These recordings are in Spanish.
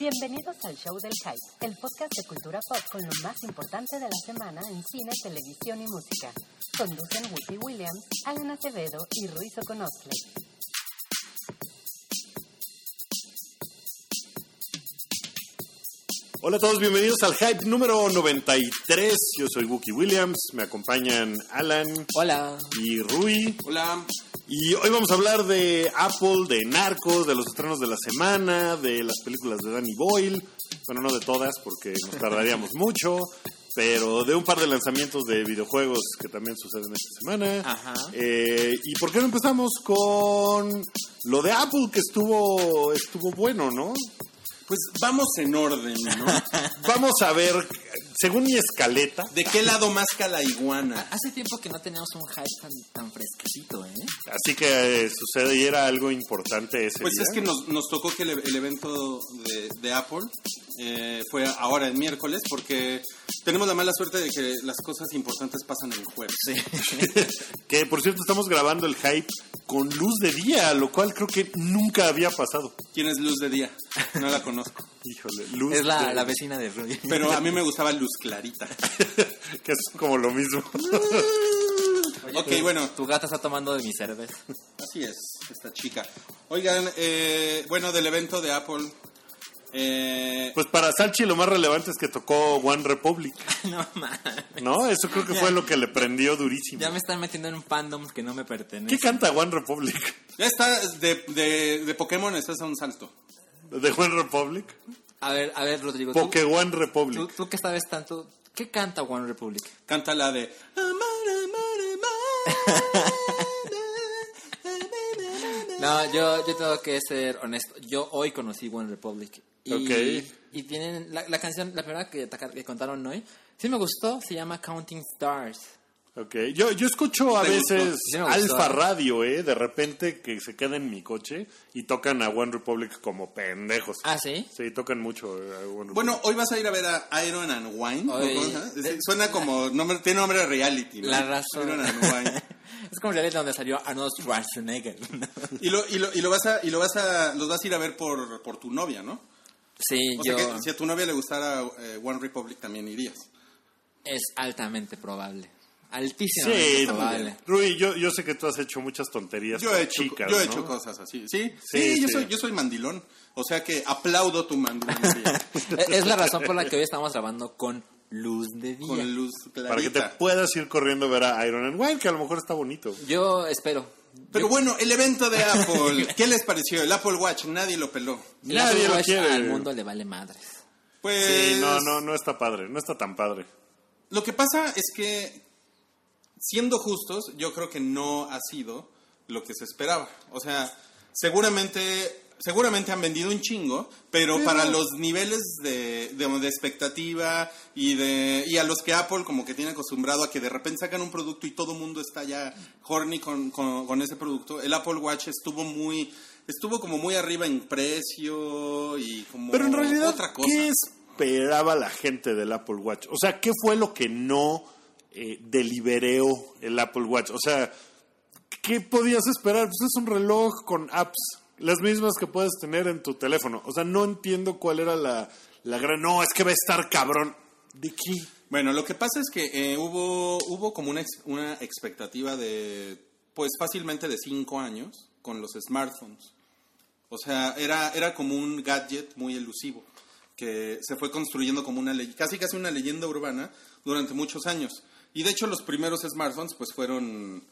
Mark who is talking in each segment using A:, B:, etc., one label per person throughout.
A: Bienvenidos al Show del Hype, el podcast de cultura pop con lo más importante de la semana en cine, televisión y música. Conducen Whoopi Williams, Alan Acevedo y Ruiz Oconostle.
B: Hola a todos, bienvenidos al Hype número 93. Yo soy Wookie Williams, me acompañan Alan
C: Hola.
B: y Rui.
D: Hola.
B: Y hoy vamos a hablar de Apple, de Narcos, de los estrenos de la semana, de las películas de Danny Boyle. Bueno, no de todas porque nos tardaríamos mucho, pero de un par de lanzamientos de videojuegos que también suceden esta semana.
C: Ajá.
B: Eh, ¿Y por qué no empezamos con lo de Apple que estuvo, estuvo bueno, no?
D: Pues vamos en orden, ¿no?
B: Vamos a ver, según mi escaleta,
D: ¿De qué lado más la iguana?
C: Hace tiempo que no teníamos un hype tan, tan fresquecito, ¿eh?
B: así que eh, sucede y era algo importante ese
D: Pues
B: día.
D: es que nos, nos tocó que el, el evento de, de Apple eh, fue ahora el miércoles porque tenemos la mala suerte de que las cosas importantes pasan el jueves.
B: Que por cierto estamos grabando el hype con luz de día, lo cual creo que nunca había pasado.
D: ¿Quién es Luz de Día? No la conozco.
B: Híjole, luz
C: Es la,
B: de-
C: la vecina de Rudy.
D: Pero a mí me gustaba Luz Clarita.
B: que es como lo mismo.
D: ok, bueno,
C: Tu gata está tomando de mi cerveza.
D: así es, esta chica. Oigan, eh, bueno, del evento de Apple. eh,
B: pues para Salchi lo más relevante es que tocó One Republic,
C: no mames.
B: ¿no? Eso creo que fue lo que le prendió durísimo.
C: Ya me están metiendo en un fandom que no me pertenece.
B: ¿Qué canta One Republic?
D: ya está, de, de, de Pokémon estás a un salto.
B: ¿De One Republic?
C: A ver, a ver, Rodrigo. ¿tú,
B: Poké One
C: tú,
B: Republic.
C: tú que sabes tanto, ¿qué canta One Republic?
D: Canta la de
C: No, yo, yo tengo que ser honesto. Yo hoy conocí One Republic. Y,
B: Ok.
C: y tienen la, la canción, la primera que, que contaron hoy, sí me gustó, se llama Counting Stars.
B: Ok, yo, yo escucho a veces Alfa. Radio, ¿eh? De repente que se queda en mi coche y tocan a One Republic como pendejos.
C: Ah, ¿sí?
B: Sí, tocan mucho a One Republic.
D: Bueno, hoy vas a ir a ver a Iron and Wine. Suena como nombre, tiene nombre de reality. ¿no?
C: La razón.
D: Iron and Wine.
C: Es como realmente donde salió Arnold Schwarzenegger.
D: Y lo, y lo, y lo vas a, y lo vas a, los vas a ir a ver por, por tu novia, ¿no?
C: Sí,
D: O
C: yo...
D: sea que si a tu novia le gustara eh, One Republic también irías.
C: Es altamente probable.
B: Sí,
C: Altísimamente probable.
B: Rui, yo, yo sé que tú has hecho muchas tonterías
D: Yo he hecho,
B: chicas,
D: yo he
B: ¿no?
D: hecho cosas así. Sí,
B: Sí,
D: sí, yo
B: sí.
D: soy, yo soy mandilón. O sea que aplaudo tu mandilonería.
C: Es es la razón por la que hoy estamos grabando con luz de día.
D: con luz clarita.
B: Para que te puedas ir corriendo a ver a Iron and Wine, que a lo mejor está bonito.
C: Yo espero.
D: Pero
C: Yo-
D: bueno, el evento de Apple, ¿qué les pareció? El Apple Watch, nadie lo peló.
C: el
B: nadie
C: Apple
B: lo
C: Watch
B: quiere.
C: Al mundo le vale madres.
D: Pues
B: Sí, no, no, no está padre, no está tan padre.
D: Lo que pasa es que, siendo justos, yo creo que no ha sido lo que se esperaba. O sea, seguramente, seguramente han vendido un chingo, pero para los niveles de, de, de expectativa y de y a los que Apple como que tiene acostumbrado a que de repente sacan un producto y todo el mundo está ya horny con, con, con ese producto, el Apple Watch estuvo muy estuvo como muy arriba en precio y como
B: Pero en realidad,
D: otra cosa.
B: ¿qué esperaba la gente del Apple Watch? O sea, ¿qué fue lo que no eh, deliberó el Apple Watch? O sea, ¿qué podías esperar? Pues es un reloj con apps, las mismas que puedes tener en tu teléfono. O sea, no entiendo cuál era la, la gran... No, es que va a estar cabrón. ¿De qué?
D: Bueno, lo que pasa es que eh, hubo, hubo como una, una expectativa de, pues fácilmente de cinco años con los smartphones. O sea, era, era como un gadget muy elusivo, que se fue construyendo como una ley, casi casi una leyenda urbana durante muchos años. Y de hecho los primeros smartphones pues fueron,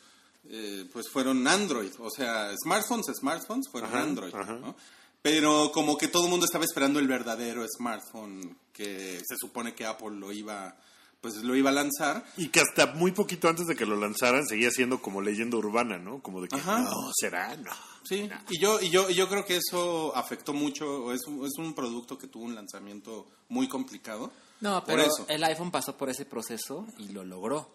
D: eh, pues fueron Android. O sea, smartphones, smartphones fueron
B: Ajá,
D: Android.
B: ajá.
D: ¿no? Pero como que todo el mundo estaba esperando el verdadero smartphone que se supone que Apple lo iba, pues lo iba a lanzar.
B: Y que hasta muy poquito antes de que lo lanzaran seguía siendo como leyenda urbana, ¿no? Como de que
D: Ajá.
B: no, será, no.
D: Sí, y yo, y yo, y yo creo que eso afectó mucho, es, un- es un producto que tuvo un lanzamiento muy complicado.
C: No,
D: Por
C: pero
D: eso.
C: el iPhone pasó por ese proceso y lo logró.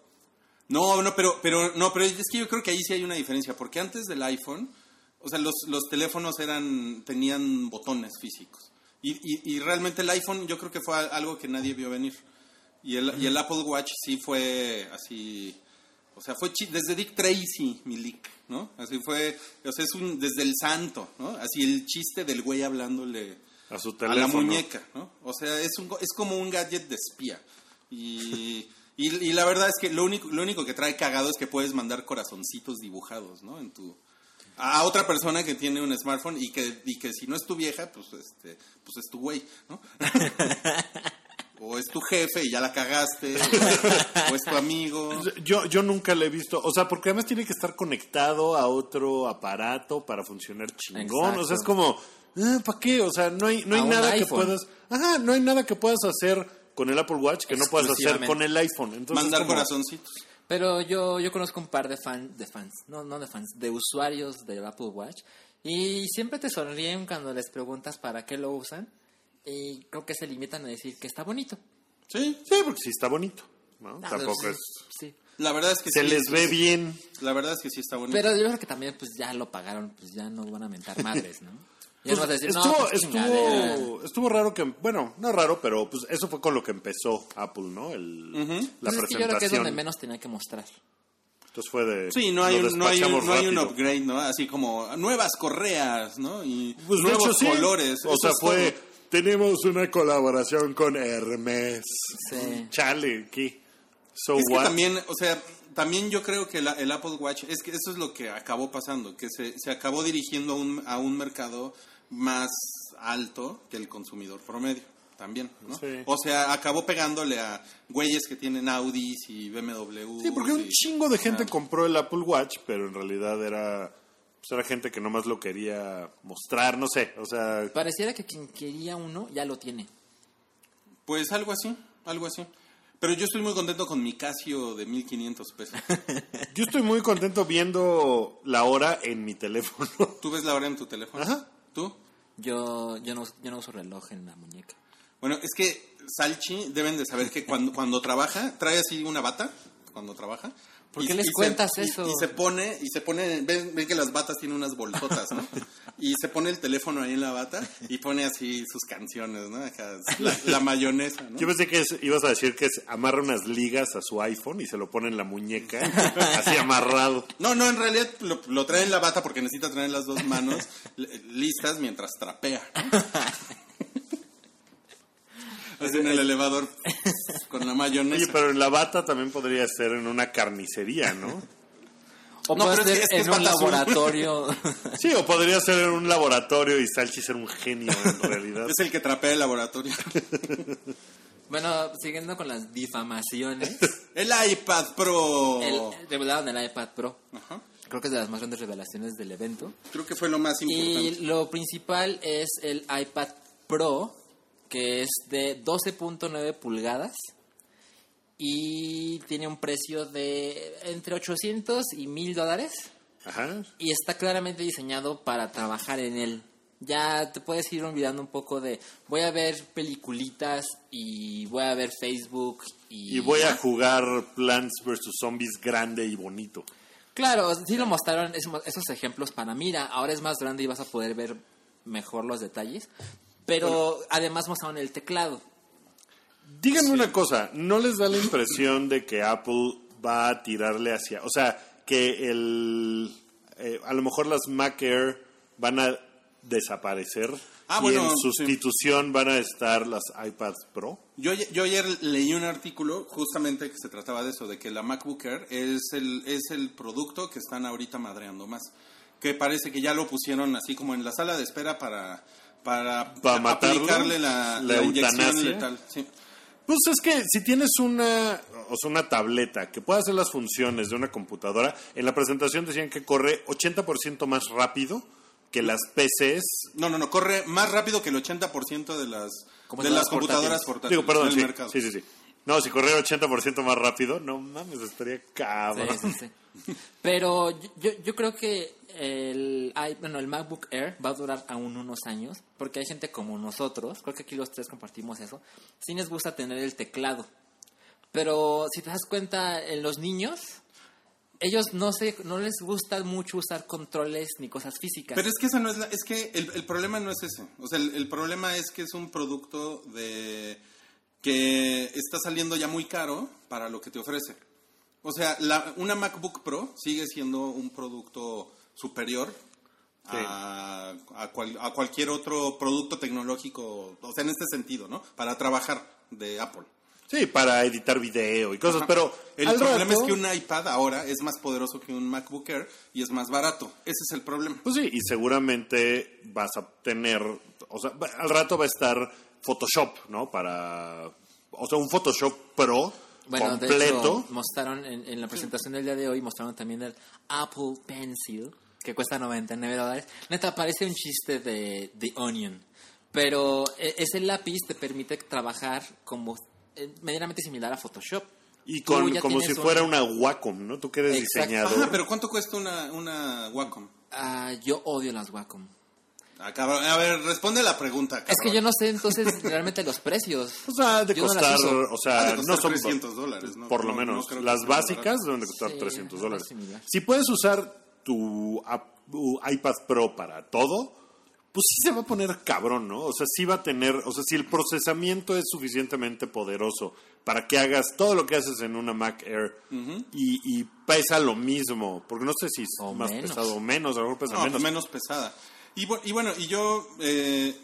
D: No, no, pero, pero, no, pero es que yo creo que ahí sí hay una diferencia, porque antes del iPhone, o sea, los, los teléfonos eran, tenían botones físicos. Y, y, y realmente el iPhone yo creo que fue algo que nadie vio venir. Y el, y el Apple Watch sí fue así, o sea, fue chi- desde Dick Tracy, mi leak, ¿no? Así fue, o sea, es un, desde el santo, ¿no? Así el chiste del güey hablándole
B: A su
D: la
B: teléfono.
D: muñeca, ¿no? O sea, es, un, es como un gadget de espía. Y, y, y la verdad es que lo único, lo único que trae cagado es que puedes mandar corazoncitos dibujados, ¿no? En tu, a otra persona que tiene un smartphone y que, y que si no es tu vieja, pues, este, pues es tu güey, ¿no? o es tu jefe y ya la cagaste, o es tu amigo.
B: Yo, yo nunca le he visto, o sea, porque además tiene que estar conectado a otro aparato para funcionar chingón. O sea, es como, ¿para qué? O sea, no hay, no hay
C: A
B: nada que puedas, ajá, no hay nada que puedas hacer con el Apple Watch que no puedas hacer con el iPhone. Entonces,
D: Mandar
B: como-
D: corazoncitos.
C: Pero yo, yo conozco un par de fans, de fans, no, no de fans, de usuarios del Apple Watch. Y siempre te sonríen cuando les preguntas para qué lo usan. Y creo que se limitan a decir que está bonito.
D: Sí,
B: Sí, porque sí está bonito. ¿no?
C: Ah,
B: Tampoco
C: sí,
B: es.
C: Sí.
D: la verdad es que
B: Se
D: sí,
B: les ve
D: sí.
B: bien.
D: La verdad es que sí está bonito.
C: Pero yo creo que también pues ya lo pagaron, pues ya no van a mentar madres, ¿no?
B: Pues,
C: vas a decir,
B: estuvo,
C: no, pues, chingadera".
B: estuvo, estuvo raro que, bueno, no raro, pero pues eso fue con lo que empezó Apple, ¿no? El, La
C: Pues es que
B: presentación.
C: yo creo que es donde menos tenía que mostrar.
B: Entonces fue de.
D: Sí, no hay, un, no, hay un, no hay un upgrade, ¿no? Así como nuevas correas, ¿no? Y
B: Pues,
D: nuevos
B: hecho, sí.
D: colores.
B: O sea, fue.
D: todo.
B: Tenemos una colaboración con Hermes.
C: Sí.
B: Chale, ¿qué? So
D: Es que
B: what?
D: también, o sea, también yo creo que la- el Apple Watch, es que eso es lo que acabó pasando, que se, se acabó dirigiendo a un, a un mercado más alto que el consumidor promedio, también, ¿no?
B: Sí.
D: O sea, acabó pegándole a güeyes que tienen Audis y BMW.
B: Sí, porque un chingo de gente compró el Apple Watch, pero en realidad era. Pues era gente que nomás lo quería mostrar, no sé. O sea,
C: Pareciera que quien quería uno ya lo tiene.
D: Pues algo así, algo así. Pero yo estoy muy contento con mi Casio de 1500 pesos.
B: yo estoy muy contento viendo la hora en mi teléfono.
D: ¿Tú ves la hora en tu teléfono?
B: Ajá.
D: ¿Tú?
C: Yo, yo, no, yo no uso reloj en la muñeca.
D: Bueno, es que Salchi deben de saber que cuando, cuando trabaja, trae así una bata cuando trabaja.
C: ¿Por
D: Y-
C: qué les
D: y se-
C: cuentas
D: y-
C: eso?
D: Y, se pone, y se pone, ven, ven que las batas tienen unas bolsotas, ¿no? Y se pone el teléfono ahí en la bata y pone así sus canciones, ¿no? Acá, la, la mayonesa, ¿no?
B: Yo pensé que es- ibas a decir que es, amarra unas ligas a su iPhone y se lo pone en la muñeca, así amarrado.
D: No, no, en realidad lo, lo trae en la bata porque necesita tener las dos manos li- listas mientras trapea. ¿no? Así en el elevador con la mayonesa.
B: Oye, pero en la bata también podría ser en una carnicería, ¿no?
C: O
D: No,
C: puede ser
D: es que
C: en un laboratorio.
B: Sí, o podría ser en un laboratorio y Salchi ser un genio en realidad.
D: Es el que trapea el laboratorio.
C: bueno, siguiendo con las difamaciones.
D: El iPad Pro.
C: El, revelaron el iPad Pro.
D: Ajá.
C: Creo que es de las más grandes revelaciones del evento.
D: Creo que fue lo más
C: Y
D: importante.
C: lo principal es el iPad Pro, que es de 12.9 pulgadas y tiene un precio de entre 800 y 1000 dólares
B: Ajá.
C: y está claramente diseñado para trabajar en él. Ya te puedes ir olvidando un poco de voy a ver peliculitas y voy a ver Facebook y,
B: Y voy a jugar Plants vs. Zombies grande y bonito.
C: Claro, sí lo mostraron esos ejemplos para mira, ahora es más grande y vas a poder ver mejor los detalles. Pero además mostraron el teclado.
B: Díganme una cosa, ¿no les da la impresión de que Apple va a tirarle hacia... O sea, que el... eh, a lo mejor las Mac Air van a desaparecer
D: Ah,
B: y
D: bueno,
B: en
D: sí.
B: sustitución van a estar las iPads Pro.
D: Yo, yo ayer leí un artículo justamente que se trataba de eso, de que la MacBook Air es el, es el producto que están ahorita madreando más. Que parece que ya lo pusieron así como en la sala de espera para, para,
B: ¿Para matarlo?
D: aplicarle la,
B: ¿La
D: la inyección
B: eutanasia?
D: letal. Sí.
B: Pues es que si tienes una, o sea, una tableta que puede hacer las funciones de una computadora, en la presentación decían que corre 80% más rápido que las PCs.
D: No, no, no, corre más rápido que el 80% de las, de
C: Computadoras
D: las computadoras
C: portátiles.
D: portátiles
B: Digo, perdón,
D: del
B: sí,
D: mercado.
B: sí, sí, sí. No, si corriera 80% más rápido, no mames, estaría cabrón.
C: Sí, sí, sí. Pero yo, yo creo que el, bueno, el MacBook Air va a durar aún unos años, porque hay gente como nosotros, creo que aquí los tres compartimos eso, sí les gusta tener el teclado. Pero si te das cuenta, en los niños, ellos no sé, no les gusta mucho usar controles ni cosas físicas.
D: Pero es que esa no es es que el, el problema no es ese. O sea, el, el problema es que es un producto de que está saliendo ya muy caro para lo que te ofrece. O sea, la- una MacBook Pro sigue siendo un producto superior a, a cual- a cualquier otro producto tecnológico, o sea, en este sentido, ¿no? Para trabajar de Apple.
B: Sí, para editar video y cosas,
D: Ajá.
B: pero
D: el problema
B: rato-
D: es que un iPad ahora es más poderoso que un MacBook Air y es más barato. Ese es el problema.
B: Pues sí, y seguramente vas a tener, o sea, al rato va a estar Photoshop, ¿no? Para, o sea, un Photoshop Pro
C: Bueno, de
B: completo.
C: hecho, mostraron en, en la presentación del día de hoy, mostraron también el Apple Pencil, que cuesta 99 dólares. Neta, parece un chiste de The Onion. Pero e- ese lápiz te permite trabajar como eh, medianamente similar a Photoshop.
B: y con, como si fuera
C: un-
B: una Wacom, ¿no? Tú que eres
C: Exacto.
B: diseñador.
D: Ajá, pero ¿cuánto cuesta una, una Wacom?
C: Ah, yo odio las Wacom.
D: Ah, cabrón. A ver, responde la pregunta.
C: Es que yo no sé entonces realmente los precios.
B: O sea, de
C: Yo no
B: costar,
C: uso.
B: o sea,
D: Ha de costar
B: no son
D: 300 dólares, ¿no?
B: Por lo
D: No-
B: menos.
D: no
B: Las básicas deben de costar
C: Sí,
B: 300
C: algo
B: dólares. Si puedes usar tu, iPad Pro para todo, pues sí se va a poner cabrón, ¿no? O sea, sí va a tener, o sea, si el procesamiento es suficientemente poderoso para que hagas todo lo que haces en una Mac Air y, y pesa lo mismo, porque no sé si es
C: O
B: más
C: menos.
B: pesado o menos, a lo mejor pesa
D: No,
B: menos.
D: menos. pesada. Y, y bueno, y yo eh,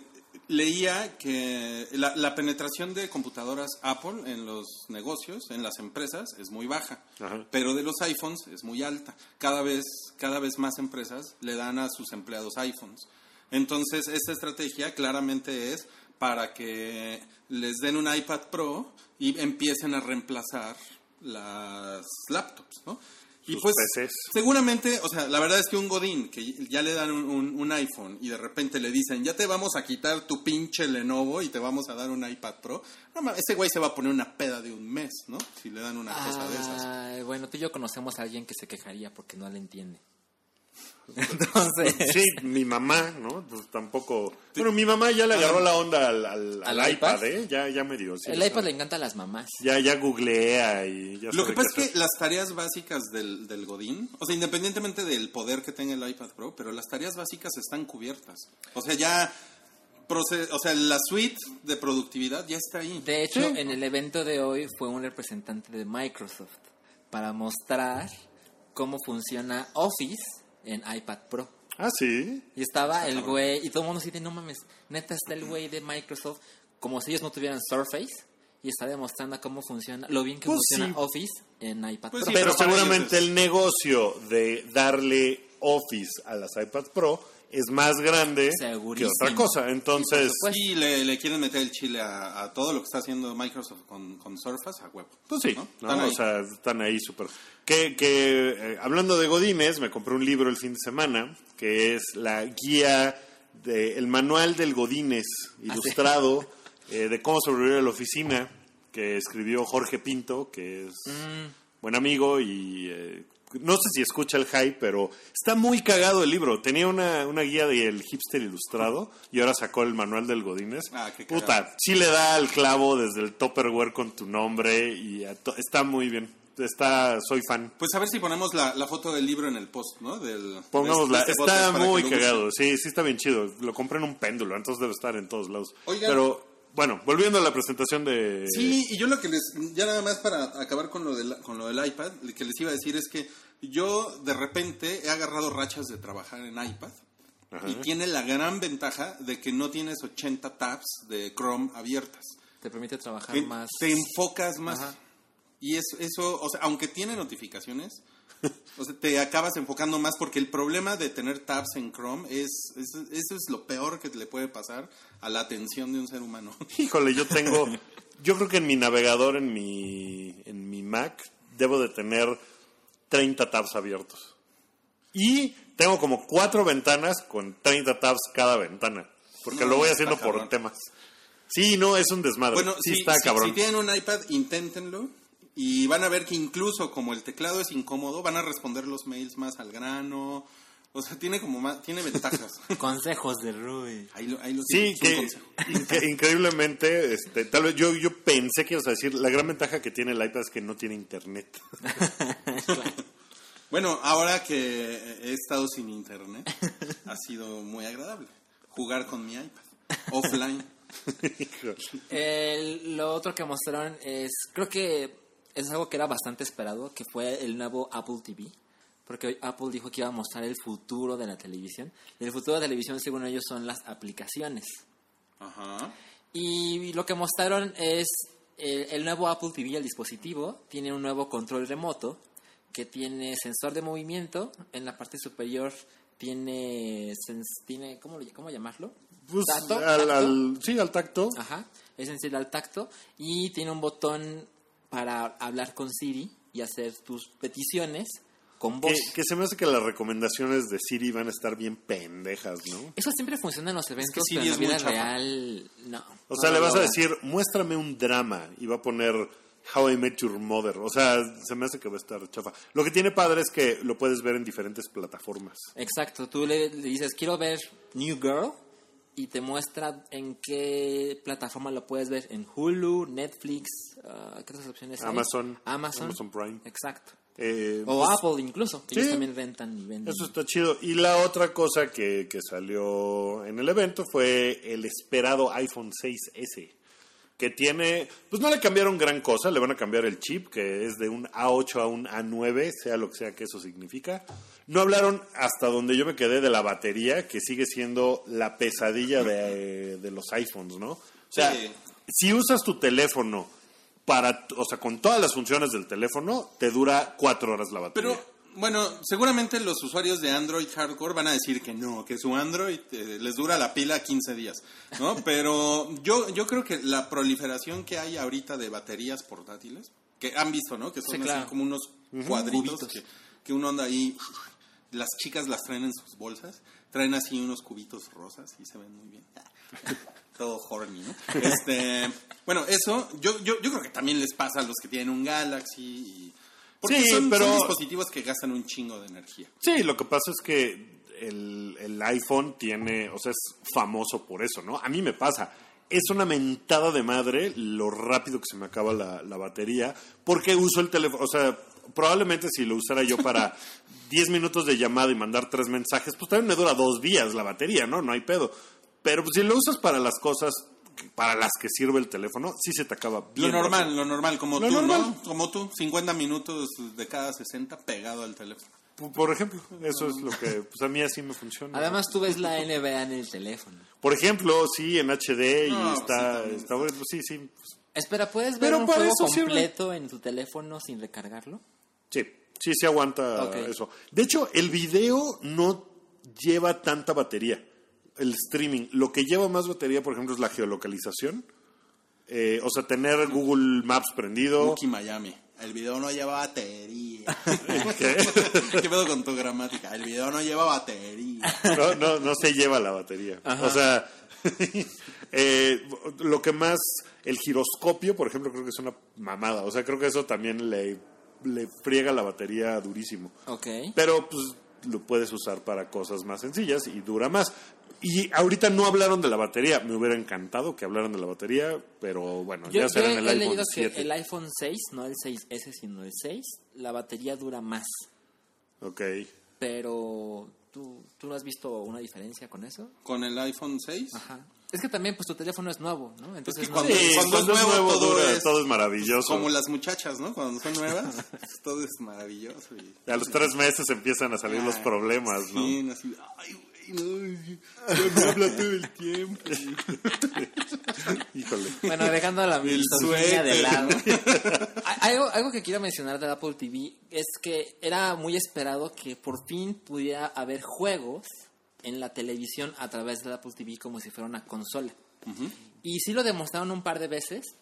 D: leía que la, la penetración de computadoras Apple en los negocios, en las empresas, es muy baja.
B: Ajá.
D: Pero de los iPhones es muy alta. Cada vez, cada vez más empresas le dan a sus empleados iPhones. Entonces, esta estrategia claramente es para que les den un iPad Pro y empiecen a reemplazar las laptops, ¿no? Y pues seguramente, o sea, la verdad es que un Godín que ya le dan un, un- un iPhone y de repente le dicen, ya te vamos a quitar tu pinche Lenovo y te vamos a dar un iPad Pro, no ese güey se va a poner una peda de un mes, ¿no? Si le dan una cosa de esas.
C: Bueno, tú y yo conocemos a alguien que se quejaría porque no le entiende. Entonces,
B: Sí, mi mamá, ¿no? Pues tampoco. Bueno, mi mamá ya le agarró la onda al, al- al
C: ¿Al
B: iPad,
C: iPad?
B: ¿eh? Ya, ya me dio. sí,
C: el iPad le encanta a las mamás.
B: Ya, ya googlea y ya
D: Lo que pasa es que las tareas básicas del, del Godín, o sea, independientemente del poder que tenga el iPad Pro, pero las tareas básicas están cubiertas. O sea, ya, o sea, la suite de productividad ya está ahí.
C: De hecho,
B: Sí.
C: en el evento de hoy fue un representante de Microsoft para mostrar cómo funciona Office en iPad Pro.
B: Ah, sí.
C: Y estaba el güey, y todo el mundo dice, no mames, neta está el güey de Microsoft, como si ellos no tuvieran Surface, y está demostrando cómo funciona, lo bien que
B: Pues
C: funciona
B: sí.
C: Office en iPad
D: Pues
C: Pro.
D: sí,
B: pero seguramente
D: ellos
B: el negocio de darle Office a las iPad Pro es más grande que otra cosa. Entonces,
C: Pues-
D: y le, le quieren meter el chile a, a todo lo que está haciendo Microsoft con, con Surface a huevo.
B: pues sí,
D: ¿no?
B: ¿no?
D: Están ahí.
B: o sea, están ahí súper. Que, que eh, hablando de Godines, me compré un libro el fin de semana que es la guía, de, el manual del Godines ilustrado eh, de cómo sobrevivir a la oficina que escribió Jorge Pinto, que es buen amigo y eh, no sé si escucha el hype, pero está muy cagado el libro. Tenía una, una guía del hipster ilustrado y ahora sacó el manual del Godines.
D: Ah, qué
B: Puta, sí le da al clavo desde el Tupperware con tu nombre y está muy bien. Está, soy fan.
D: Pues a ver si ponemos la, la foto del libro en el post, ¿no? Del,
B: Pongámosla,
D: de este- de
B: está muy cagado. Sí, sí está bien chido. Lo compré en un péndulo, entonces debe estar en todos lados.
D: Oigan.
B: Pero bueno, volviendo a la presentación de
D: Sí, y yo lo que les, ya nada más para acabar con lo, del, con lo del iPad, lo que les iba a decir es que yo de repente he agarrado rachas de trabajar en iPad y tiene la gran ventaja de que no tienes 80 tabs de Chrome abiertas.
C: Te permite trabajar
D: Te,
C: más.
D: te enfocas más.
C: Ajá.
D: Y eso, eso, o sea, aunque tiene notificaciones, o sea, te acabas enfocando más porque el problema de tener tabs en Chrome es, es- eso es lo peor que le puede pasar a la atención de un ser humano.
B: Híjole, yo tengo, yo creo que en mi navegador, en mi, en mi Mac, debo de tener 30 tabs abiertos. Y tengo como cuatro ventanas con 30 tabs cada ventana. Porque
D: No,
B: lo voy haciendo por temas. Sí, no, es un desmadre.
D: Bueno,
B: sí
D: si,
B: está
D: si-
B: cabrón.
D: si tienen un iPad, inténtenlo. Y van a ver que incluso como el teclado es incómodo, van a responder los mails más al grano. O sea, tiene como más, tiene ventajas.
C: Consejos de Rui.
D: ahí lo, ahí lo
B: Sí, que increíblemente, este, tal vez yo, yo pensé que ibas a decir, la gran ventaja que tiene el iPad es que no tiene internet.
D: Bueno, ahora que he estado sin internet, ha sido muy agradable jugar con mi iPad offline.
C: El- lo otro que mostraron es, creo que es algo que era bastante esperado, que fue el nuevo Apple TV. porque Apple dijo que iba a mostrar el futuro de la televisión. Y el futuro de la televisión, según ellos, son las aplicaciones.
D: Ajá.
C: Y lo que mostraron es el, el nuevo Apple TV, el dispositivo, tiene un nuevo control remoto que tiene sensor de movimiento. En la parte superior tiene, tiene ¿cómo, lo- cómo llamarlo?
B: Pues,
C: Tacto,
B: al,
C: tacto.
B: al- sí, al tacto.
C: Ajá, es sensible al tacto y tiene un botón para hablar con Siri y hacer tus peticiones con voz.
B: Que, que se me hace que las recomendaciones de Siri van a estar bien pendejas, ¿no?
C: Eso siempre funciona en los eventos,
D: Siri
C: pero en la
D: es
C: vida real no.
B: O
C: no
B: sea,
C: lo
B: le vas a
C: logra.
B: decir, muéstrame un drama y va a poner How I Met Your Mother. O sea, se me hace que va a estar chafa. Lo que tiene padre es que lo puedes ver en diferentes plataformas.
C: Exacto, tú le, le dices, quiero ver New Girl y te muestra en qué plataforma lo puedes ver, en Hulu, Netflix, ah, ¿qué otras opciones hay?
B: Amazon,
C: Amazon
B: Prime.
C: Exacto.
B: Eh,
C: O
B: pues,
C: Apple incluso, que
B: sí.
C: ellos también rentan y venden.
B: Eso está chido. Y la otra cosa que, que salió en el evento fue el esperado iPhone 6S. Que tiene, pues no le cambiaron gran cosa, le van a cambiar el chip, que es de un A8 a un A9, sea lo que sea que eso significa. No hablaron hasta donde yo me quedé de la batería, que sigue siendo la pesadilla de, de los iPhones, ¿no? O sea,
D: Sí.
B: si usas tu teléfono para, o sea, con todas las funciones del teléfono, te dura cuatro horas la batería.
D: Pero, bueno, seguramente los usuarios de Android hardcore van a decir que no, que su Android eh, les dura la pila 15 días, ¿no? Pero yo, yo creo que la proliferación que hay ahorita de baterías portátiles, que han visto, ¿no? Que son
C: Sí,
D: así como unos cuadritos que, que uno anda ahí, las chicas las traen en sus bolsas, traen así unos cubitos rosas y se ven muy bien. Todo horny, ¿no? Este, bueno, eso, yo, yo, yo creo que también les pasa a los que tienen un Galaxy y... Porque
B: Sí,
D: son, son
B: pero-
D: dispositivos que gastan un chingo de energía.
B: Sí, lo que pasa es que el, el iPhone tiene, o sea, es famoso por eso, ¿no? A mí me pasa. Es una mentada de madre lo rápido que se me acaba la, la batería, porque uso el teléfono, o sea, probablemente si lo usara yo para 10 minutos de llamada y mandar tres mensajes, pues también me dura dos días la batería, ¿no? No hay pedo. Pero pues, si lo usas para las cosas para las que sirve el teléfono, sí se te acaba
D: Lo
B: bien.
D: normal,
B: rápido.
D: lo normal, como
B: Lo
D: tú,
B: normal.
D: ¿no? Como tú, 50 minutos de cada 60 pegado al teléfono.
B: Por- ejemplo, eso es lo que, pues a mí así me funciona.
C: Además tú ves la NBA en el teléfono.
B: Por ejemplo, sí, en HD y
D: No,
B: está,
D: sí,
B: está bueno. Sí, sí. pues,
C: Espera, ¿puedes ver
B: Pero
C: un juego
B: eso sirve.
C: completo en tu teléfono sin recargarlo?
B: Sí, sí, sí aguanta eso. De hecho, el video no lleva tanta batería. El streaming. Lo que lleva más batería, por ejemplo, es la geolocalización. Eh, o sea, tener Google Maps prendido.
D: Miami. El video no lleva batería.
B: ¿Qué?
D: ¿Qué pedo con tu gramática? El video no lleva batería.
B: No, no, no se lleva la batería. O sea, eh, lo que más, el giroscopio, por ejemplo, creo que es una mamada. O sea, creo que eso también le, le friega la batería durísimo.
C: Ok.
B: Pero pues lo puedes usar para cosas más sencillas y dura más. Y ahorita no hablaron de la batería. Me hubiera encantado que hablaran de la batería, pero bueno,
C: Yo,
B: ya será en el
C: he
B: iPhone
C: leído
B: 7.
C: que el iPhone 6, no el 6S, sino el 6, la batería dura más.
B: Ok.
C: Pero, ¿tú, ¿tú no has visto una diferencia con eso?
D: ¿Con el iPhone 6?
C: Ajá. Es que también, pues tu teléfono es nuevo, ¿no? Entonces,
D: que
C: no-
D: cuando-
B: Sí,
D: cuando es
B: cuando es
D: nuevo,
B: nuevo,
D: todo
B: dura,
D: es-
B: todo es maravilloso.
D: Como las muchachas, ¿no? Cuando son nuevas, todo es maravilloso. Y...
B: A los tres meses empiezan a salir los problemas, ¿no?
D: Sí, así, ay, güey, no, ya me habla todo el tiempo.
B: Híjole.
C: Bueno, dejando la misoginia de lado. Algo, algo que quiero mencionar de Apple TV es que era muy esperado que por fin pudiera haber juegos en la televisión a través de Apple TV como si fuera una consola. Y sí lo demostraron un par de veces.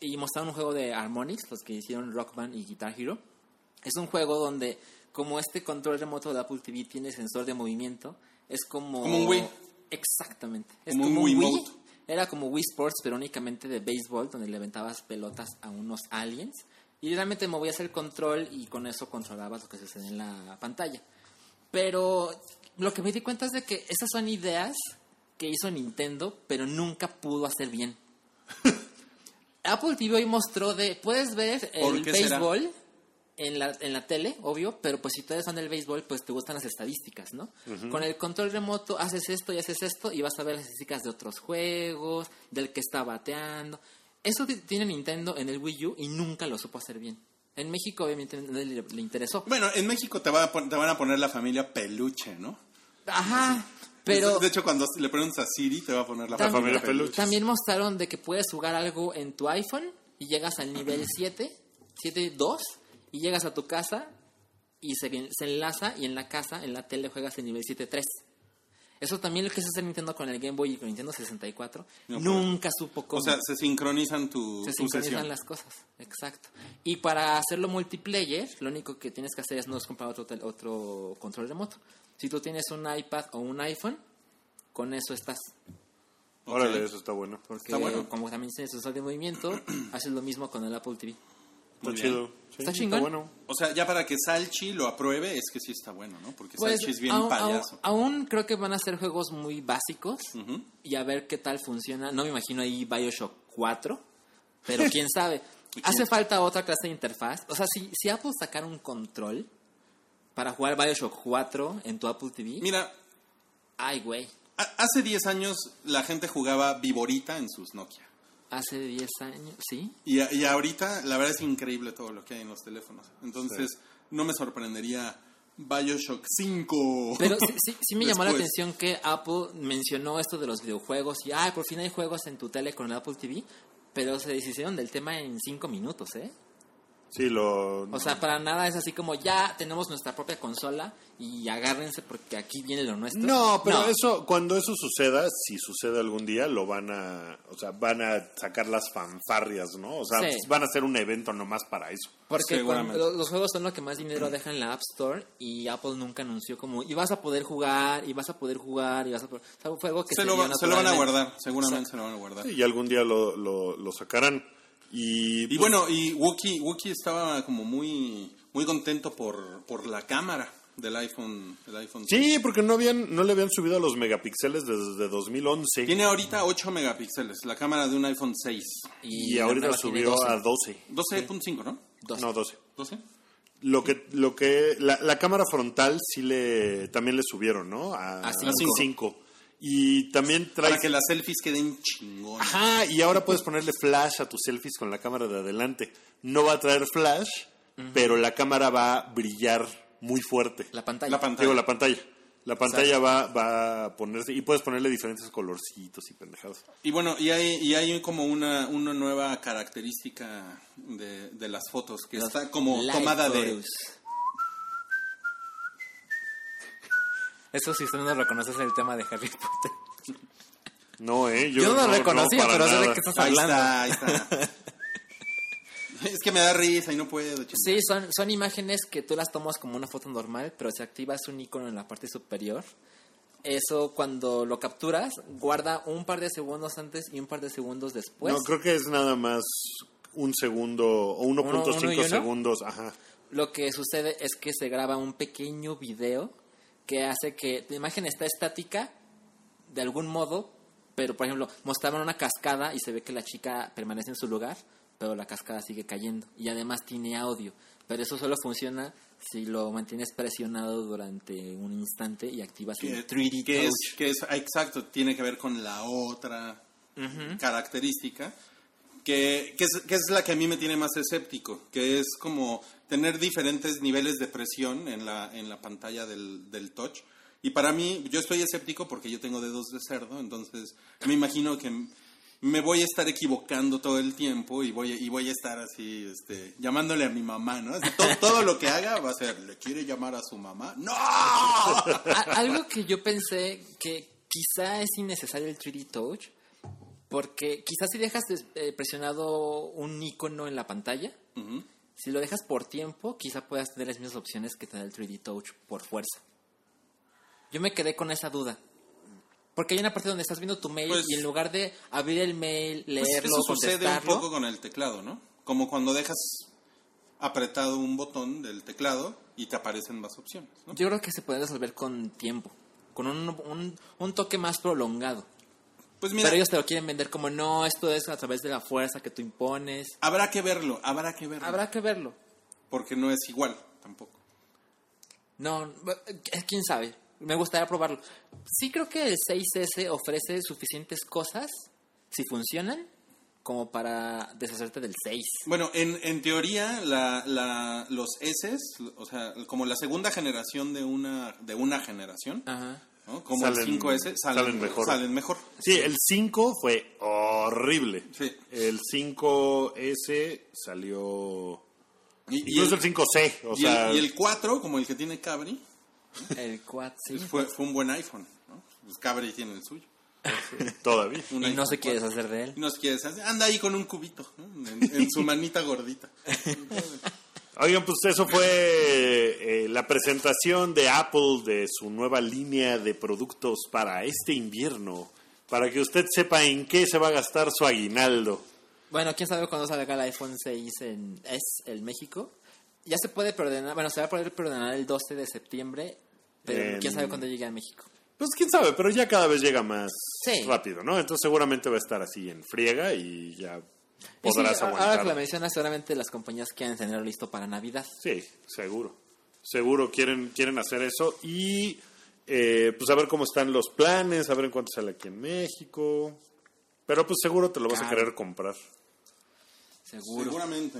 C: Y mostraron un juego de Harmonix, los que hicieron Rock Band y Guitar Hero. Es un juego donde, como este control remoto de Apple TV tiene sensor de movimiento, es como...
D: Como un Wii.
C: Exactamente. Es
D: Como
C: como,
D: un
C: un Wii. Era como Wii Sports, pero únicamente de béisbol, donde le aventabas pelotas a unos aliens. Y realmente movías el control y con eso controlabas lo que sucede en la pantalla. Pero lo que me di cuenta es de que esas son ideas que hizo Nintendo, pero nunca pudo hacer bien. Apple TV hoy mostró de, puedes ver
D: ¿Por
C: el
D: será?
C: En la, en la tele, obvio, pero pues si tú eres fan del béisbol, pues te gustan las estadísticas, ¿no? Con el control remoto haces esto y haces esto y vas a ver las estadísticas de otros juegos, del que está bateando. Eso ti- tiene Nintendo en el Wii U y nunca lo supo hacer bien. En México obviamente le, le interesó.
D: Bueno, en México te, va a te van a poner la familia peluche, ¿no?
C: Ajá, pero
D: De hecho, cuando le preguntas a Siri, te va a poner la
C: también,
D: familia peluche.
C: también mostraron de que puedes jugar algo en tu iPhone y llegas al nivel 7, 7.2 y llegas a tu casa y se, se enlaza y en la casa, en la tele juegas el nivel 7.3. Eso también lo que se hace Nintendo con el Game Boy y con Nintendo 64.
D: No, pues.
C: nunca supo cómo.
D: O sea, se sincronizan tu,
C: se
D: tu
C: sincronizan
D: sesión.
C: las cosas, exacto. Y para hacerlo multiplayer, lo único que tienes que hacer es no es comprar otro, tel- otro control remoto. Si tú tienes un iPad o un iPhone, con eso estás.
B: Órale, eso está bueno.
C: Porque
D: Está bueno.
C: como también tienes sensor de movimiento, haces lo mismo con el Apple TV.
B: Está
D: Muy
B: chido. Sí,
C: Está chingón.
B: bueno.
D: O sea, ya para que Salchi lo apruebe, es que sí está bueno, ¿no? Porque
C: Pues,
D: Salchi es bien
C: aún,
D: payaso.
C: aún- aún creo que van a ser juegos muy básicos y a ver qué tal funciona. No me imagino ahí Bioshock 4, pero quién sabe.
D: quién-
C: Hace falta otra clase de interfaz. O sea, si, si Apple sacara un control para jugar Bioshock 4 en tu Apple TV,
D: Mira,
C: ay, güey.
D: hace 10 años la gente jugaba Viborita en sus Nokia.
C: Hace 10 años, ¿sí?
D: Y, a- y ahorita, la verdad es increíble todo lo que hay en los teléfonos. Entonces, no me sorprendería Bioshock 5.
C: Pero sí, sí- sí me llamó la atención que Apple mencionó esto de los videojuegos y, ay, por fin hay juegos en tu tele con el Apple TV, pero se deshicieron del tema en 5 minutos, ¿eh?
B: Sí, lo.
C: O sea, para nada es así como ya tenemos nuestra propia consola y agárrense porque aquí viene lo nuestro.
B: No, pero
C: No.
B: eso, cuando eso suceda, si sucede algún día, lo van a, o sea, van a sacar las fanfarrias, ¿no? O sea,
C: Sí.
B: pues, van a hacer un evento nomás para eso.
C: Porque cuando- los, juegos son lo que más dinero deja en la App Store y Apple nunca anunció como y vas a poder jugar y vas a poder jugar y vas a poder... O sea, un juego que
D: se,
C: se,
D: lo, se lo van a guardar, seguramente se lo van a guardar.
B: Y algún día lo, lo, lo sacarán. Y,
D: Y
B: pues,
D: bueno, y Wookie, Wookie estaba como muy, muy contento por, por la cámara del iPhone. Del iPhone
B: Sí, porque no habían, no le habían subido a los megapíxeles desde 2011.
D: Tiene ahorita 8 megapíxeles, la cámara de un iPhone 6.
B: y,
C: la
B: ahorita subió
C: 12.
B: a 12.
D: 12.5, ¿no?
C: 12.
B: No, 12.
D: 12.
B: Lo que, lo que, la, la cámara frontal sí le, también le subieron, ¿no? A,
C: A cinco.
B: 5. Y también trae...
D: Para que las selfies queden chingonas.
B: Ajá, y ahora puedes ponerle flash a tus selfies con la cámara de adelante. No va a traer flash, pero la cámara va a brillar muy fuerte.
C: La pantalla.
D: La pantalla.
B: Digo, la pantalla. La pantalla va, va a ponerse... Y puedes ponerle diferentes colorcitos y pendejadas.
D: Y bueno, y hay, y hay como una, una nueva característica de, de las fotos, que
C: Los
D: está como tomada de...
C: Eso si usted no reconoces el tema de Harry Potter.
B: No, ¿eh?
C: Yo, no lo reconocía, pero sé de qué estás
D: Ahí
C: hablando.
D: está, ahí está. es que me da risa y no puedo. chingada.
C: Sí, son, son imágenes que tú las tomas como una foto normal, pero si activas un icono en la parte superior, eso cuando lo capturas, guarda un par de segundos antes y un par de segundos después.
B: No, creo que es nada más un segundo o
C: Uno- uno y
B: 1.5
C: uno.
B: segundos. Ajá.
C: Lo que sucede es que se graba un pequeño video que hace que la imagen está estática de algún modo, pero por ejemplo, mostraban una cascada y se ve que la chica permanece en su lugar, pero la cascada sigue cayendo y además tiene audio, pero eso solo funciona si lo mantienes presionado durante un instante y activas
D: que,
C: el 3D
D: que es, que es- ah, exacto, tiene que ver con la otra característica, que, que, es, que es la que a mí me tiene más escéptico, que es como tener diferentes niveles de presión en la, en la pantalla del, del touch. Y para mí, yo estoy escéptico porque yo tengo dedos de cerdo, entonces me imagino que me voy a estar equivocando todo el tiempo y voy, a- y voy a estar así, este, llamándole a mi mamá, ¿no? Todo, todo lo que haga va a ser, ¿le quiere llamar a su mamá? ¡No!
C: Algo que yo pensé que quizá es innecesario el 3D Touch, porque quizás si dejas eh, presionado un icono en la pantalla. Si lo dejas por tiempo, quizá puedas tener las mismas opciones que te da el 3D Touch por fuerza. Yo me quedé con esa duda. Porque hay una parte donde estás viendo tu mail
D: Pues-
C: y en lugar de abrir el mail,
D: Pues
C: leerlo,
D: eso sucede un poco con el teclado, ¿no? Como cuando dejas apretado un botón del teclado y te aparecen más opciones, ¿no?
C: yo creo que se puede resolver con tiempo, con un, un- un toque más prolongado.
D: Pues mira,
C: Pero ellos te lo quieren vender como no, esto es a través de la fuerza que tú impones.
D: habrá que verlo, habrá que verlo.
C: Habrá que verlo.
D: Porque no es igual tampoco.
C: No, eh, quién sabe. Me gustaría probarlo. Sí creo que el 6S ofrece suficientes cosas, si funcionan, como para deshacerte del 6.
D: Bueno, en, en teoría, la, la, los S, o sea, como la segunda generación de una, de una generación,
C: Ajá.
D: ¿No? como
B: Salen-
D: el 5S, salen,
B: salen mejor.
D: Salen mejor.
B: Sí, el 5 fue horrible.
D: Sí.
B: El 5S salió...
D: Y, y
B: Incluso
D: el,
B: el 5C, o
D: y
B: sea...
D: el- y el 4, como el que tiene Cabri,
C: El quad, sí.
D: fue, fue un buen iPhone. ¿no? Pues Cabri tiene el suyo.
B: Todavía.
D: Un
C: Y no se quiere
D: 4.
C: deshacer de él.
D: Y no se quiere deshacer. Anda ahí con un cubito, ¿no? en, en su manita gordita.
B: Oigan, pues eso fue eh, la presentación de Apple de su nueva línea de productos para este invierno. Para que usted sepa en qué se va a gastar su aguinaldo.
C: Bueno, quién sabe cuándo salga el iPhone 6 en es el México. Ya se puede preordenar, bueno, se va a poder preordenar el 12 de septiembre, pero
B: En-
C: quién sabe cuándo llegue a México.
B: Pues quién sabe, pero ya cada vez llega más
C: Sí.
B: rápido, ¿no? Entonces seguramente va a estar así en friega y ya
C: Sí, ahora que lo mencionas, seguramente las compañías quieren tenerlo listo para Navidad.
B: Sí, seguro. Seguro quieren, quieren hacer eso y eh, pues a ver cómo están los planes, a ver en cuánto sale aquí en México. Pero pues seguro te lo vas a querer comprar.
C: Seguro.
D: Seguramente.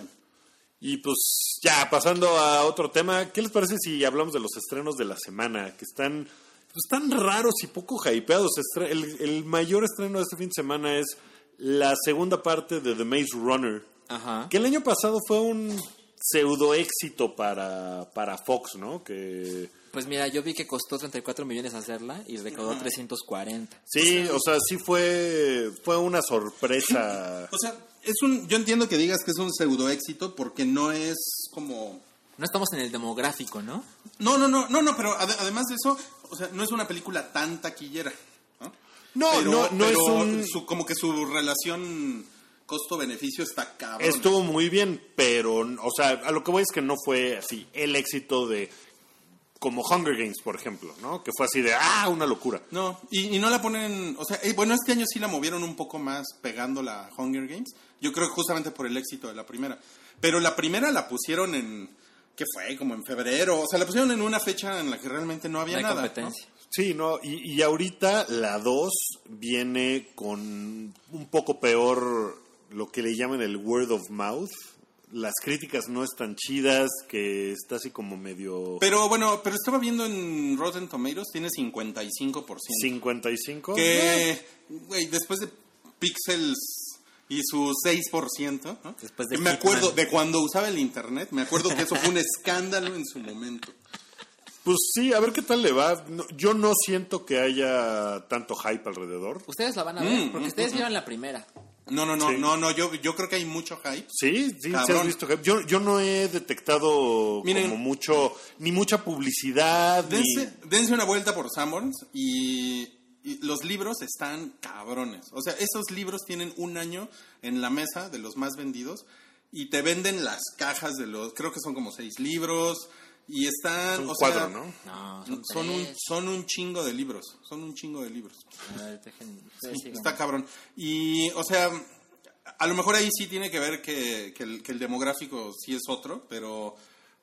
B: Y pues ya, pasando a otro tema, ¿qué les parece si hablamos de los estrenos de la semana? Que están, pues, tan raros y poco hypeados. El, el mayor estreno de este fin de semana es la segunda parte de The Maze Runner.
C: Ajá.
B: Que el año pasado fue un pseudo éxito para, para Fox, ¿no? Que
C: Pues mira, yo vi que costó 34 millones hacerla y recaudó 340.
B: sí, o sea, sí fue, fue una sorpresa.
D: O sea, es un, yo entiendo que digas que es un pseudo éxito porque no es como...
C: No estamos en el demográfico, ¿no?
D: No, no, no, no, no, pero ade- además de eso, o sea, no es una película tan taquillera. ¿No?
B: No,
D: Pero-
B: no, no es
D: pero
B: un...
D: su- como que su relación costo-beneficio está cabrón.
B: Estuvo muy bien, pero, o sea, a lo que voy es que no fue así el éxito de como Hunger Games, por ejemplo, ¿no? Que fue así de, ah, una locura.
D: No, y, y no la ponen, o sea, eh, bueno, este año sí la movieron un poco más pegando la Hunger Games. Yo creo que justamente por el éxito de la primera. Pero la primera la pusieron en, ¿qué fue? Como en febrero. O sea, la pusieron en una fecha en la que realmente no había
C: No hay
D: nada. ¿no?
B: Sí, no, y, y ahorita la 2 viene con un poco peor lo que le llaman el word of mouth. Las críticas no están chidas, que está así como medio
D: Pero bueno, pero estaba viendo en Rotten Tomatoes, tiene 55%.
B: 55.
D: Que, güey, después de Pixels y su 6%, ¿no?
C: Después de
D: me acuerdo de cuando usaba el internet, me acuerdo que eso fue un escándalo en su momento.
B: Pues sí, a ver qué tal le va. No, yo no siento que haya tanto hype alrededor.
C: Ustedes la van a ver,
D: Mm,
C: porque
D: mm,
C: ustedes
D: mm,
C: vieron la primera.
D: No, no, no,
B: Sí.
D: no, no, yo, yo creo que hay mucho hype.
B: Sí, sí, sí
D: Cabrón.
B: has visto. hype. Yo, yo no he detectado
D: Miren.
B: como mucho, ni mucha publicidad, ni...
D: Dense, dense una vuelta por Sanborns y, y los libros están cabrones. O sea, esos libros tienen un año en la mesa de los más vendidos y te venden las cajas de los, creo que son como seis libros y están,
B: Son
D: o
B: cuatro,
D: sea,
B: ¿no?
C: No, son,
D: Son un,
C: tres.
D: son un chingo de libros, son un chingo de libros.
C: A ver, dejen- ustedes sigan.
D: Está cabrón. Y, o sea, a lo mejor ahí sí tiene que ver que, que el, que el demográfico sí es otro, pero,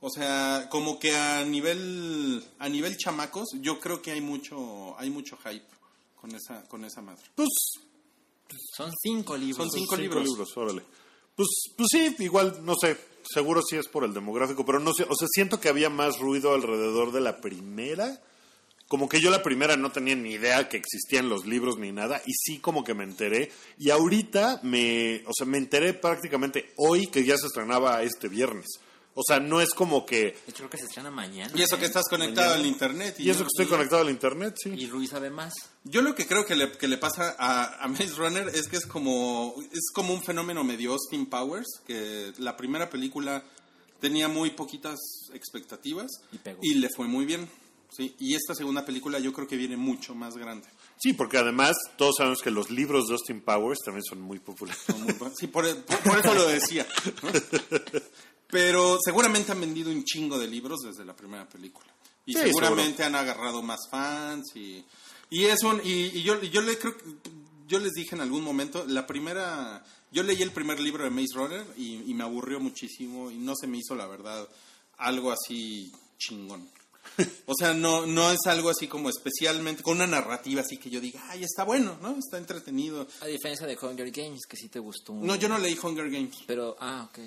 D: o sea, como que a nivel, a nivel chamacos, yo creo que hay mucho, hay mucho hype con esa, con esa madre.
B: Pues
C: Son cinco libros.
D: Son cinco libros.
B: órale. Pues, pues sí, igual, no sé, seguro sí es por el demográfico, pero no sé, o sea, siento que había más ruido alrededor de la primera. Como que yo la primera no tenía ni idea que existían los libros ni nada, y sí como que me enteré. Y ahorita me, o sea, me enteré prácticamente hoy que ya se estrenaba este viernes. O sea, no es como que...
C: Hecho, creo que se estrena mañana.
D: Y eso que
C: ¿eh?
D: estás conectado
B: Mañana.
D: al internet.
B: Y eso que estoy
D: y-
B: conectado al internet, sí.
C: Y Ruiz sabe más.
D: Yo lo que creo que le, que le pasa a, a Maze Runner es que es como, es como un fenómeno medio Austin Powers, que la primera película tenía muy poquitas expectativas
C: Y pegó.
D: le fue muy bien. Sí, y esta segunda película yo creo que viene mucho más grande.
B: Sí, porque además todos sabemos que los libros de Austin Powers también son muy populares.
D: Son muy bu- Sí, por, por- por eso lo decía. ¿no? Pero seguramente han vendido un chingo de libros desde la primera película. Y
B: Sí,
D: seguramente han agarrado más fans y, y es un, y, y yo, yo le creo yo les dije en algún momento, la primera, yo leí el primer libro de Maze Runner y, y me aburrió muchísimo y no se me hizo la verdad algo así chingón. O sea, no, no es algo así como especialmente, con una narrativa así que yo diga, ay, está bueno, ¿no? Está entretenido.
C: A diferencia de Hunger Games, que sí te gustó.
D: No, yo no leí Hunger Games.
C: Pero, ah, ok.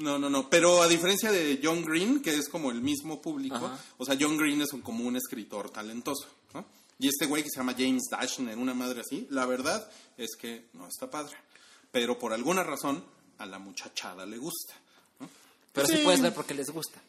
D: No, no, no. Pero a diferencia de John Green, que es como el mismo público,
C: Ajá.
D: o sea, John Green es un, como un escritor talentoso, ¿no? Y este güey que se llama James Dashner, una madre así, la verdad es que no está padre. Pero por alguna razón a la muchachada le gusta.
C: Pero sí.
D: Sí.
C: puedes ver porque les gusta.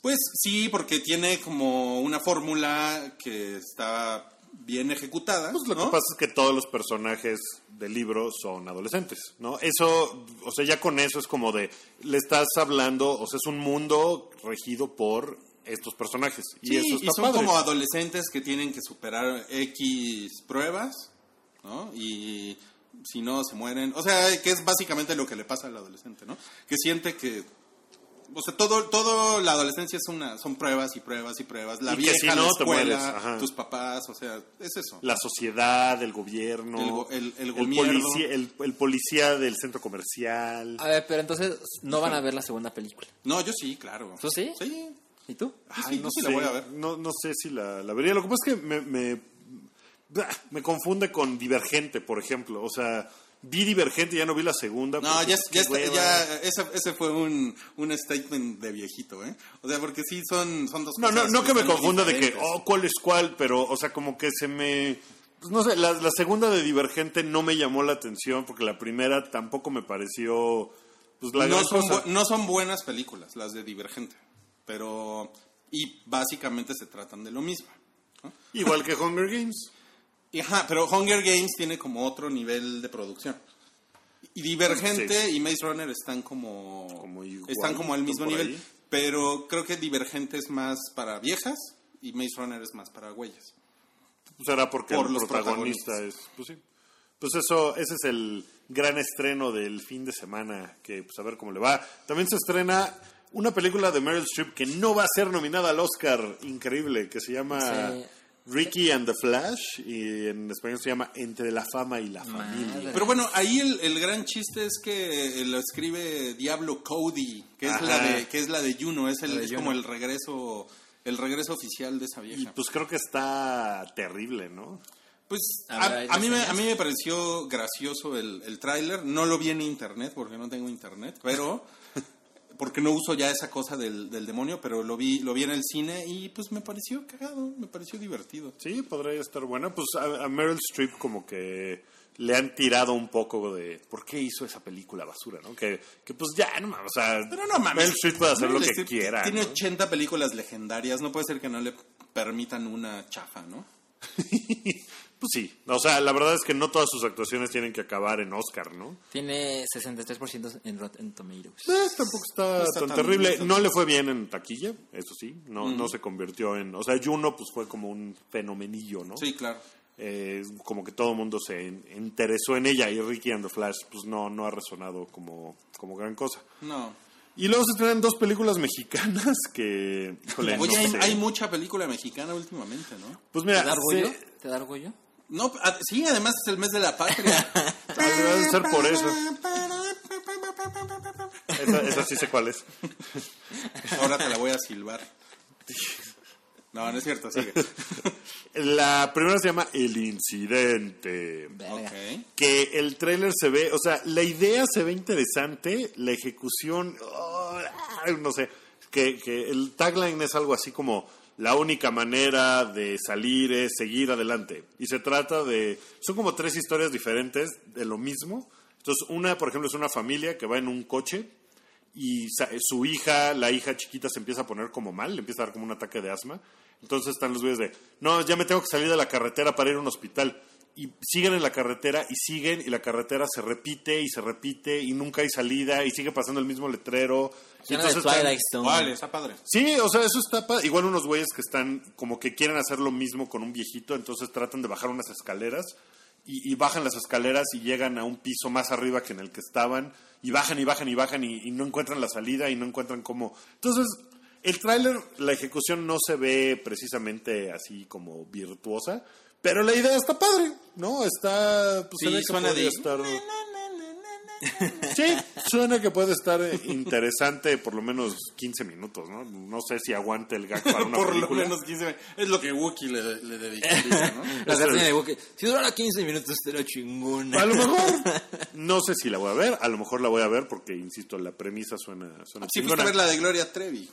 D: Pues sí, porque tiene como una fórmula que está bien ejecutada.
B: Pues lo
D: ¿no?
B: que pasa es que todos los personajes del libro son adolescentes, ¿no? Eso, o sea, ya con eso es como de, le estás hablando, o sea, es un mundo regido por estos personajes. Y
D: Sí,
B: eso está
D: y son
B: padre.
D: como adolescentes que tienen que superar X pruebas, ¿no? Y si no, se mueren. O sea, que es básicamente lo que le pasa al adolescente, ¿no? Que siente que... O sea, todo, todo la adolescencia es una, son pruebas y pruebas y pruebas. La
B: Y que
D: vieja,
B: si
D: la
B: no, te
D: escuela, tus papás, o sea, es eso.
B: La sociedad, el gobierno,
D: El el- el gobierno.
B: policía, el, el policía del centro comercial.
C: A ver, pero entonces no van a ver la segunda película.
D: No, yo sí, claro.
C: ¿Tú sí?
D: Sí.
C: ¿Y tú?
B: Ay,
D: sí,
B: no sé,
D: la voy a ver.
B: No, no sé si la, la vería. Lo que pasa es que me, me confunde con Divergente, por ejemplo. O sea, vi Divergente ya no vi la segunda.
D: No, ya, ya, está- ya ese, ese fue un, un statement de viejito, ¿eh? O sea, porque sí son, son dos
B: No, no,
D: cosas
B: no que me
D: están
B: confunda de que, oh, ¿cuál es cuál? Pero, o sea, como que se me... Pues no sé, la, la segunda de Divergente no me llamó la atención porque la primera tampoco me pareció... Pues la
D: no, son
B: cosa.
D: no son buenas películas, las de Divergente. Pero. Y básicamente se tratan de lo mismo. ¿no?
B: Igual que Hunger Games.
D: Y, ajá, pero Hunger Games tiene como otro nivel de producción. Y Divergente y Maze Runner están como.
B: Como igual,
D: están como al mismo nivel.
B: ahí.
D: Pero creo que Divergente es más para viejas y Maze Runner es más para güeyes.
B: Pues era porque
D: Por
B: el
D: los
B: protagonista es... Pues sí. Pues eso, ese es el gran estreno del fin de semana, que pues a ver cómo le va. También se estrena una película de Meryl Streep que no va a ser nominada al Oscar, increíble, que se llama
C: Sí.
B: Ricky and the Flash, y en español se llama Entre la fama y la
C: Madre.
B: familia.
D: Pero bueno, ahí el, el gran chiste es que lo escribe Diablo Cody, que es la de que es la de Juno, es el
C: de
D: es
C: Juno.
D: como el regreso el regreso oficial de esa
B: Y
D: vieja.
B: pues creo que está terrible, ¿no?
D: Pues
C: A
D: a, mí me, a mí me pareció gracioso el, el tráiler. No lo vi en internet porque no tengo internet, pero porque no uso ya esa cosa del, del demonio, pero lo vi lo vi en el cine y pues me pareció cagado, me pareció divertido.
B: Sí, podría estar buena. Pues a, a Meryl Streep como que le han tirado un poco de por qué hizo esa película basura, ¿no? Que, que pues ya, no mames, o sea,
D: Pero no mames.
B: Meryl Streep puede hacer
D: Meryl
B: lo que
D: Streep
B: quiera.
D: Tiene
B: ¿no?
D: 80 películas legendarias, no puede ser que no le permitan una chafa, ¿no?
B: Pues sí, o sea, la verdad es que no todas sus actuaciones tienen que acabar en Oscar, ¿no?
C: Tiene 63% en Rotten Tomatoes.
B: Eh, tampoco está,
D: No está
B: tan,
D: tan-
B: terrible.
D: no está
B: No le fue bien en taquilla, eso sí. No, no se convirtió en... O sea, Juno pues fue como un fenomenillo, ¿no?
D: Sí, claro.
B: Eh, como que todo el mundo se interesó en ella y Ricky and the Flash pues no, no ha resonado como, como gran cosa.
D: No.
B: Y luego se estrenan dos películas mexicanas que... híjole,
D: Oye,
B: no
D: hay, hay mucha película mexicana últimamente, ¿no?
B: Pues
C: ¿Te
B: mira,
C: da orgullo?
B: se-
C: ¿Te da orgullo?
D: No, a- sí, además es el mes de la patria.
B: Debe de ser por eso. Esa, esa sí sé cuál es.
D: Ahora te la voy a silbar. No, no es cierto, sigue.
B: La primera se llama El Incidente. Que el tráiler se ve, o sea, la idea se ve interesante, la ejecución, oh, no sé, que, que el tagline es algo así como la única manera de salir es seguir adelante. Y se trata de, son como tres historias diferentes de lo mismo. Entonces, una, por ejemplo, es una familia que va en un coche y su hija, la hija chiquita, se empieza a poner como mal, le empieza a dar como un ataque de asma. Entonces están los güeyes de, no, ya me tengo que salir de la carretera para ir a un hospital. Y siguen en la carretera y siguen y la carretera se repite y se repite y nunca hay salida y sigue pasando el mismo letrero. Y entonces están-.
D: Vale, está padre.
B: Sí, o sea, eso está pa- Igual unos güeyes que están como que quieren hacer lo mismo con un viejito, entonces tratan de bajar unas escaleras y, y bajan las escaleras y llegan a un piso más arriba que en el que estaban y bajan y bajan y bajan y, y no encuentran la salida y no encuentran cómo. Entonces, el tráiler, la ejecución no se ve precisamente así como virtuosa, pero la idea está padre, ¿no? Está... Pues
D: Sí,
B: se ve que
D: suena de-
B: estar- Sí, suena que puede estar interesante por lo menos 15 minutos, ¿no? No sé si aguante el gag para una
D: Por lo
B: película.
D: menos 15 Es lo que Wookiee le, le dedicaría, ¿no?
C: La canción de Wookiee, Si durara 15 minutos, estaría chingona.
B: A lo mejor, no sé si la voy a ver, a lo mejor la voy a ver porque, insisto, la premisa suena, suena
D: Si fuiste
B: chingona.
D: a ver la de Gloria Trevi.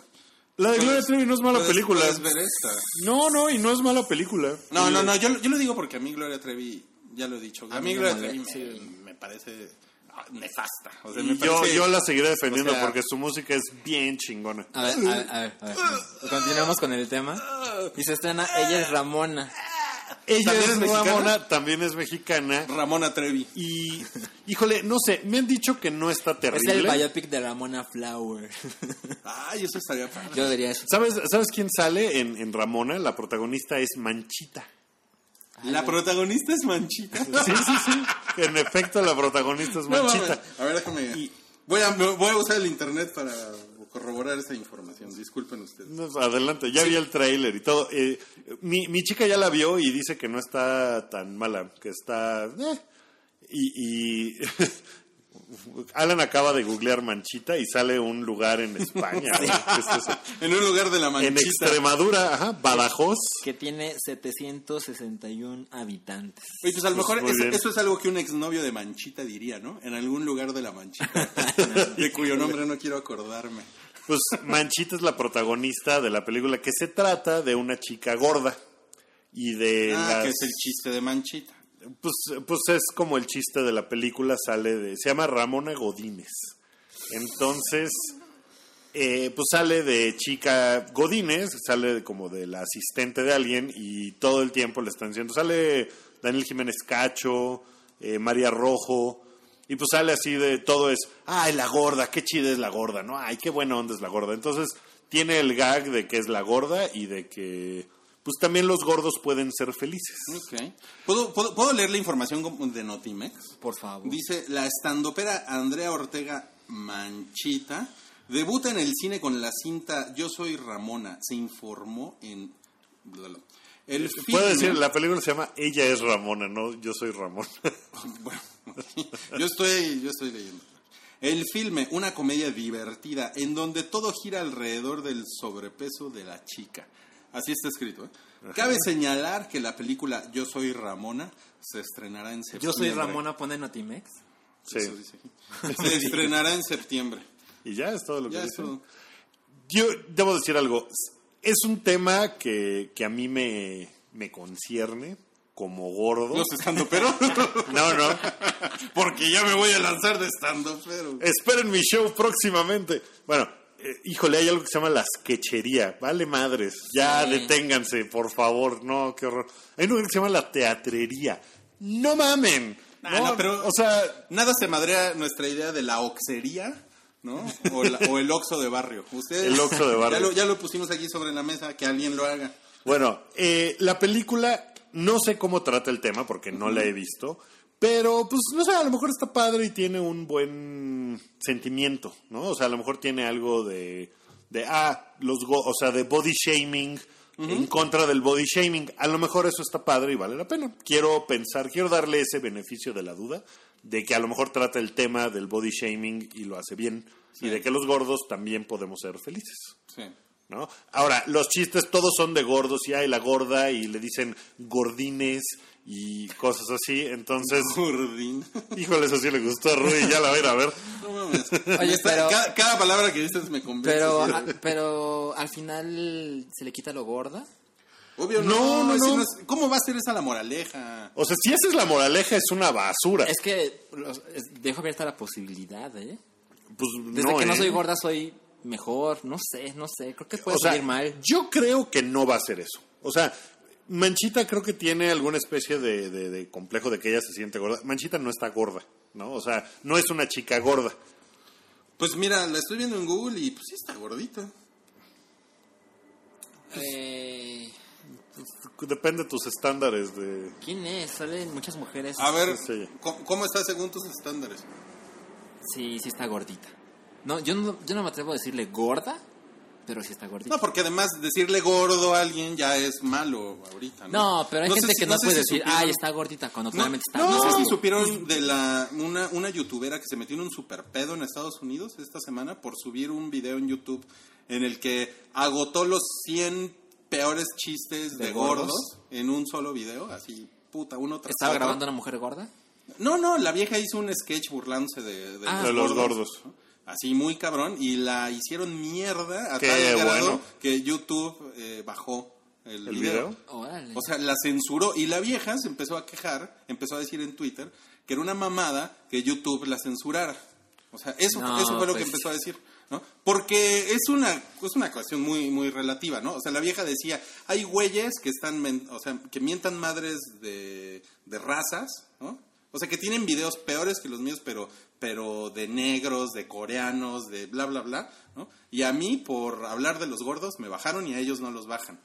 B: La de Gloria Trevi no es mala
D: puedes-
B: película.
D: puedes ver esta.
B: No, no, y no es mala película.
D: No, no, no, yo, yo lo digo porque a mí Gloria Trevi, ya lo he dicho, a,
C: A
D: mí Gloria Trevi me, me parece ah, nefasta. O sea,
B: Y
D: me
B: yo,
D: parece-
B: yo la seguiré defendiendo
D: o sea,
B: porque su música es bien chingona.
C: A ver, a ver, a ver, a ver. Continuamos con el tema. Y se estrena Ella es Ramona.
B: Ella
D: ¿También
B: es
D: es mexicana?
B: Ramona, también es mexicana.
D: Ramona Trevi.
B: Y, híjole, no sé, me han dicho que no está
C: Es
B: terrible.
C: el biopic de Ramona Flower.
D: Ay, eso estaría padre.
C: Yo diría eso.
B: ¿Sabes, ¿Sabes quién sale en, en Ramona? La protagonista es Manchita.
D: La protagonista es Manchita.
B: Sí, sí, sí. En efecto, la protagonista es
D: No,
B: Manchita.
D: mames. A ver, déjame.
B: Y-
D: Voy, a, voy a usar el internet para corroborar esa información. Disculpen ustedes.
B: No, adelante, ya vi el tráiler y todo. Eh, mi, mi chica ya la vio y dice que no está tan mala, que está... eh. Y, y Alan acaba de googlear Manchita y sale un lugar en España. ¿no? ¿Qué es eso?
D: En un lugar de la
B: En
D: Manchita.
B: Extremadura, ajá, Badajoz.
C: Que tiene 761 habitantes.
D: Oye, pues a lo
B: Pues
D: mejor
B: bien.
D: eso es algo que un exnovio de Manchita diría, ¿no? En algún lugar de la Manchita. de cuyo nombre no quiero acordarme.
B: Pues Manchita es la protagonista de la película que se trata de una chica gorda. Y de
D: Ah,
B: las-
D: que es el chiste de Manchita.
B: Pues, pues es como el chiste de la película, sale de... Se llama Ramona Godínez. Entonces, eh, pues sale de chica Godínez, sale de como de la asistente de alguien y todo el tiempo le están diciendo... Sale Daniel Jiménez Cacho, eh, María Rojo, y pues sale así de todo es... Ay, la gorda, qué chida es la gorda, ¿no? Ay, qué buena onda es la gorda. Entonces, tiene el gag de que es la gorda y de que... Pues también los gordos pueden ser felices.
D: ¿Puedo, puedo, puedo leer la información de Notimex?
C: Por favor.
D: Dice, la estandopera Andrea Ortega Manchita debuta en el cine con la cinta Yo soy Ramona. Se informó en... El
B: Puedo
D: filme-
B: decir, la película se llama Ella es Ramona, no Yo soy Ramón.
D: Bueno, yo estoy, yo estoy leyendo. El filme, una comedia divertida en donde todo gira alrededor del sobrepeso de la chica. Así está escrito. ¿eh? Cabe señalar que la película Yo soy Ramona se estrenará en septiembre.
C: Yo soy Ramona, pone Notimex.
B: Sí.
D: Eso dice aquí. Se estrenará en septiembre.
B: Y ya es todo lo que
D: Ya es
B: dice. Yo debo decir algo. Es un tema que, que a mí me, me concierne como gordo.
D: Los estando pero
B: No, no.
D: porque ya me voy a lanzar de estando pero.
B: Esperen mi show próximamente. Bueno, eh, híjole, hay algo que se llama la sketchería. Vale madres. Ya
C: Sí.
B: deténganse, por favor. No, qué horror. Hay un lugar que se llama la teatrería. No mamen.
D: Ah, no, pero-
B: o sea,
D: Nada se madrea nuestra idea de la oxería, ¿no? O, la- o el oxo de barrio. Ustedes,
B: El Oxxo de barrio.
D: Ya lo, ya lo pusimos aquí sobre la mesa, que alguien lo haga.
B: Bueno, eh, la película no sé cómo trata el tema porque no la he visto, pero pues no sé, a lo mejor está padre y tiene un buen sentimiento, ¿no? O sea, a lo mejor tiene algo de, de ah, los, go- o sea, de body shaming en contra del body shaming. A lo mejor eso está padre y vale la pena. Quiero pensar, quiero darle ese beneficio de la duda de que a lo mejor trata el tema del body shaming y lo hace bien y de que los gordos también podemos ser felices.
D: Sí.
B: ¿no? Ahora, los chistes todos son de gordos y hay la gorda y le dicen gordines y cosas así. Entonces,
D: Gordín.
B: híjole, eso sí le gustó a Rui, ya la va a ir a ver.
D: No mames.
C: Oye, pero-
D: cada, cada palabra que dices me convence.
C: Pero, ah, pero al final se le quita lo gorda.
D: Obvio,
B: No,
D: no,
B: no, no.
D: es- ¿Cómo va a ser esa la moraleja?
B: O sea, si esa es la moraleja, es una basura.
C: Es que dejo abierta la posibilidad, ¿eh?
B: Pues,
C: Desde que no
B: ¿eh?
C: soy gorda soy mejor, no sé, no sé, creo que puede
B: O sea,
C: salir mal.
B: yo creo que no va a ser eso. O sea, Manchita creo que tiene alguna especie de, de- de complejo de que ella se siente gorda. Manchita no está gorda, ¿no? O sea, no es una chica gorda.
D: Pues mira, la estoy viendo en Google y pues sí está gordita.
C: Eh,
B: Depende de tus estándares de...
C: ¿Quién es? Salen muchas mujeres.
D: A ver,
B: Sí.
D: ¿cómo, cómo está según tus estándares?
C: Sí, sí está gordita. No, yo no, yo no me atrevo a decirle gorda, pero sí está gordita.
D: No, porque además decirle gordo a alguien ya es malo ahorita, ¿no?
C: No, pero hay
D: sé
C: gente
D: si-
C: que no,
D: sé
C: puede
D: si
C: decir,
D: supieron-
C: ay, está gordita, cuando
D: No,
C: claramente está
D: no sé
C: gorda.
D: si supieron de la una, una youtuber que se metió en un super pedo en Estados Unidos esta semana por subir un video en YouTube en el que agotó los 100 peores chistes de,
C: ¿De
D: gordos?
C: gordos?
D: en un solo video, así puta, uno tras
C: ¿Estaba
D: otro.
C: grabando una mujer gorda?
D: No, no, la vieja hizo un sketch burlándose de, de
C: Ah.
B: De los gordos.
D: ¿no? Así muy cabrón y la hicieron mierda a
B: Qué
D: tal grado
B: bueno.
D: que YouTube eh, bajó el,
B: ¿El
D: video.
B: video?
C: Órale.
D: O sea, la censuró y la vieja se empezó a quejar, empezó a decir en Twitter que era una mamada que YouTube la censurara. O sea, eso,
C: No,
D: eso fue lo que
C: pues.
D: empezó a decir, ¿no? Porque es una, es una cuestión muy, muy relativa, ¿no? O sea, la vieja decía, hay güeyes que están, o sea, que mientan madres de, de razas, ¿no? O sea, que tienen videos peores que los míos, pero, pero de negros, de coreanos, de bla, bla, bla, ¿no? Y a mí, por hablar de los gordos, me bajaron y a ellos no los bajan.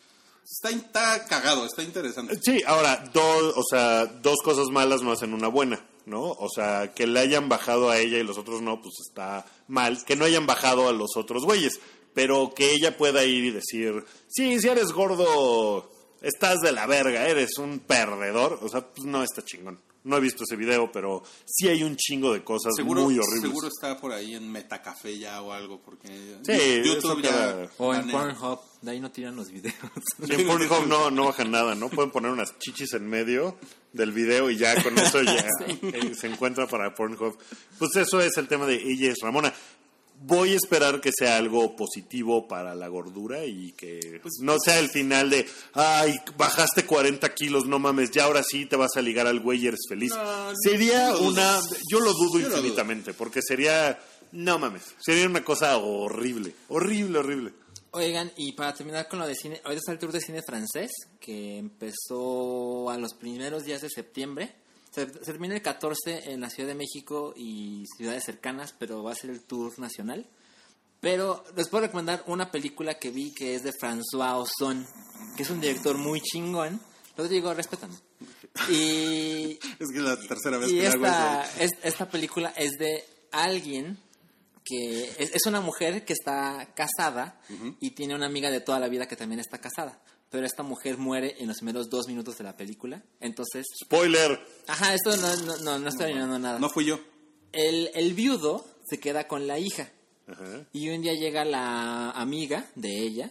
D: Está, está cagado, está interesante.
B: Sí, ahora, dos, o sea, dos cosas malas no hacen una buena, ¿no? O sea, que le hayan bajado a ella y los otros no, pues está mal. Que no hayan bajado a los otros güeyes, pero que ella pueda ir y decir, sí, si eres gordo, estás de la verga, eres un perdedor. O sea, pues no está chingón. No he visto ese video, pero sí hay un chingo de cosas
D: Seguro,
B: muy horribles.
D: seguro está por ahí en Metacafé ya o algo, porque
B: Sí,
D: YouTube ya...
C: o en. Pornhub, de ahí no tiran los videos.
B: Sí, en Pornhub no, no bajan nada, ¿no? Pueden poner unas chichis en medio del video y ya con eso ya eh, se encuentra para Pornhub. Pues eso es el tema de ella es Ramona. Voy a esperar que sea algo positivo para la gordura y que
D: Pues,
B: no sea el final de, ay, bajaste 40 kilos, no mames, ya ahora sí te vas a ligar al güey y eres feliz.
D: No,
B: sería una, yo lo dudo
D: Yo lo
B: infinitamente, porque sería, no mames, sería una cosa horrible, horrible, horrible.
C: Oigan, y para terminar con lo de cine, hoy está el tour de cine francés, que empezó a los primeros días de septiembre. Se, se termina el 14 en la Ciudad de México y ciudades cercanas, pero va a ser el tour nacional. Pero les puedo recomendar una película que vi que es de François Ozon, que es un director muy chingón. Lo digo, respétame. Y
D: Es que es la tercera vez
C: y
D: que hago
C: esta,
D: eso.
C: es- esta película es de alguien que es, es una mujer que está casada y tiene una amiga de toda la vida que también está casada. Pero esta mujer muere en los primeros dos minutos de la película. Entonces,
B: Spoiler.
C: ajá, esto no, no, no, no está arruinando nada.
D: No fui yo.
C: El, el viudo se queda con la hija.
B: Ajá.
C: Y un día llega la amiga de ella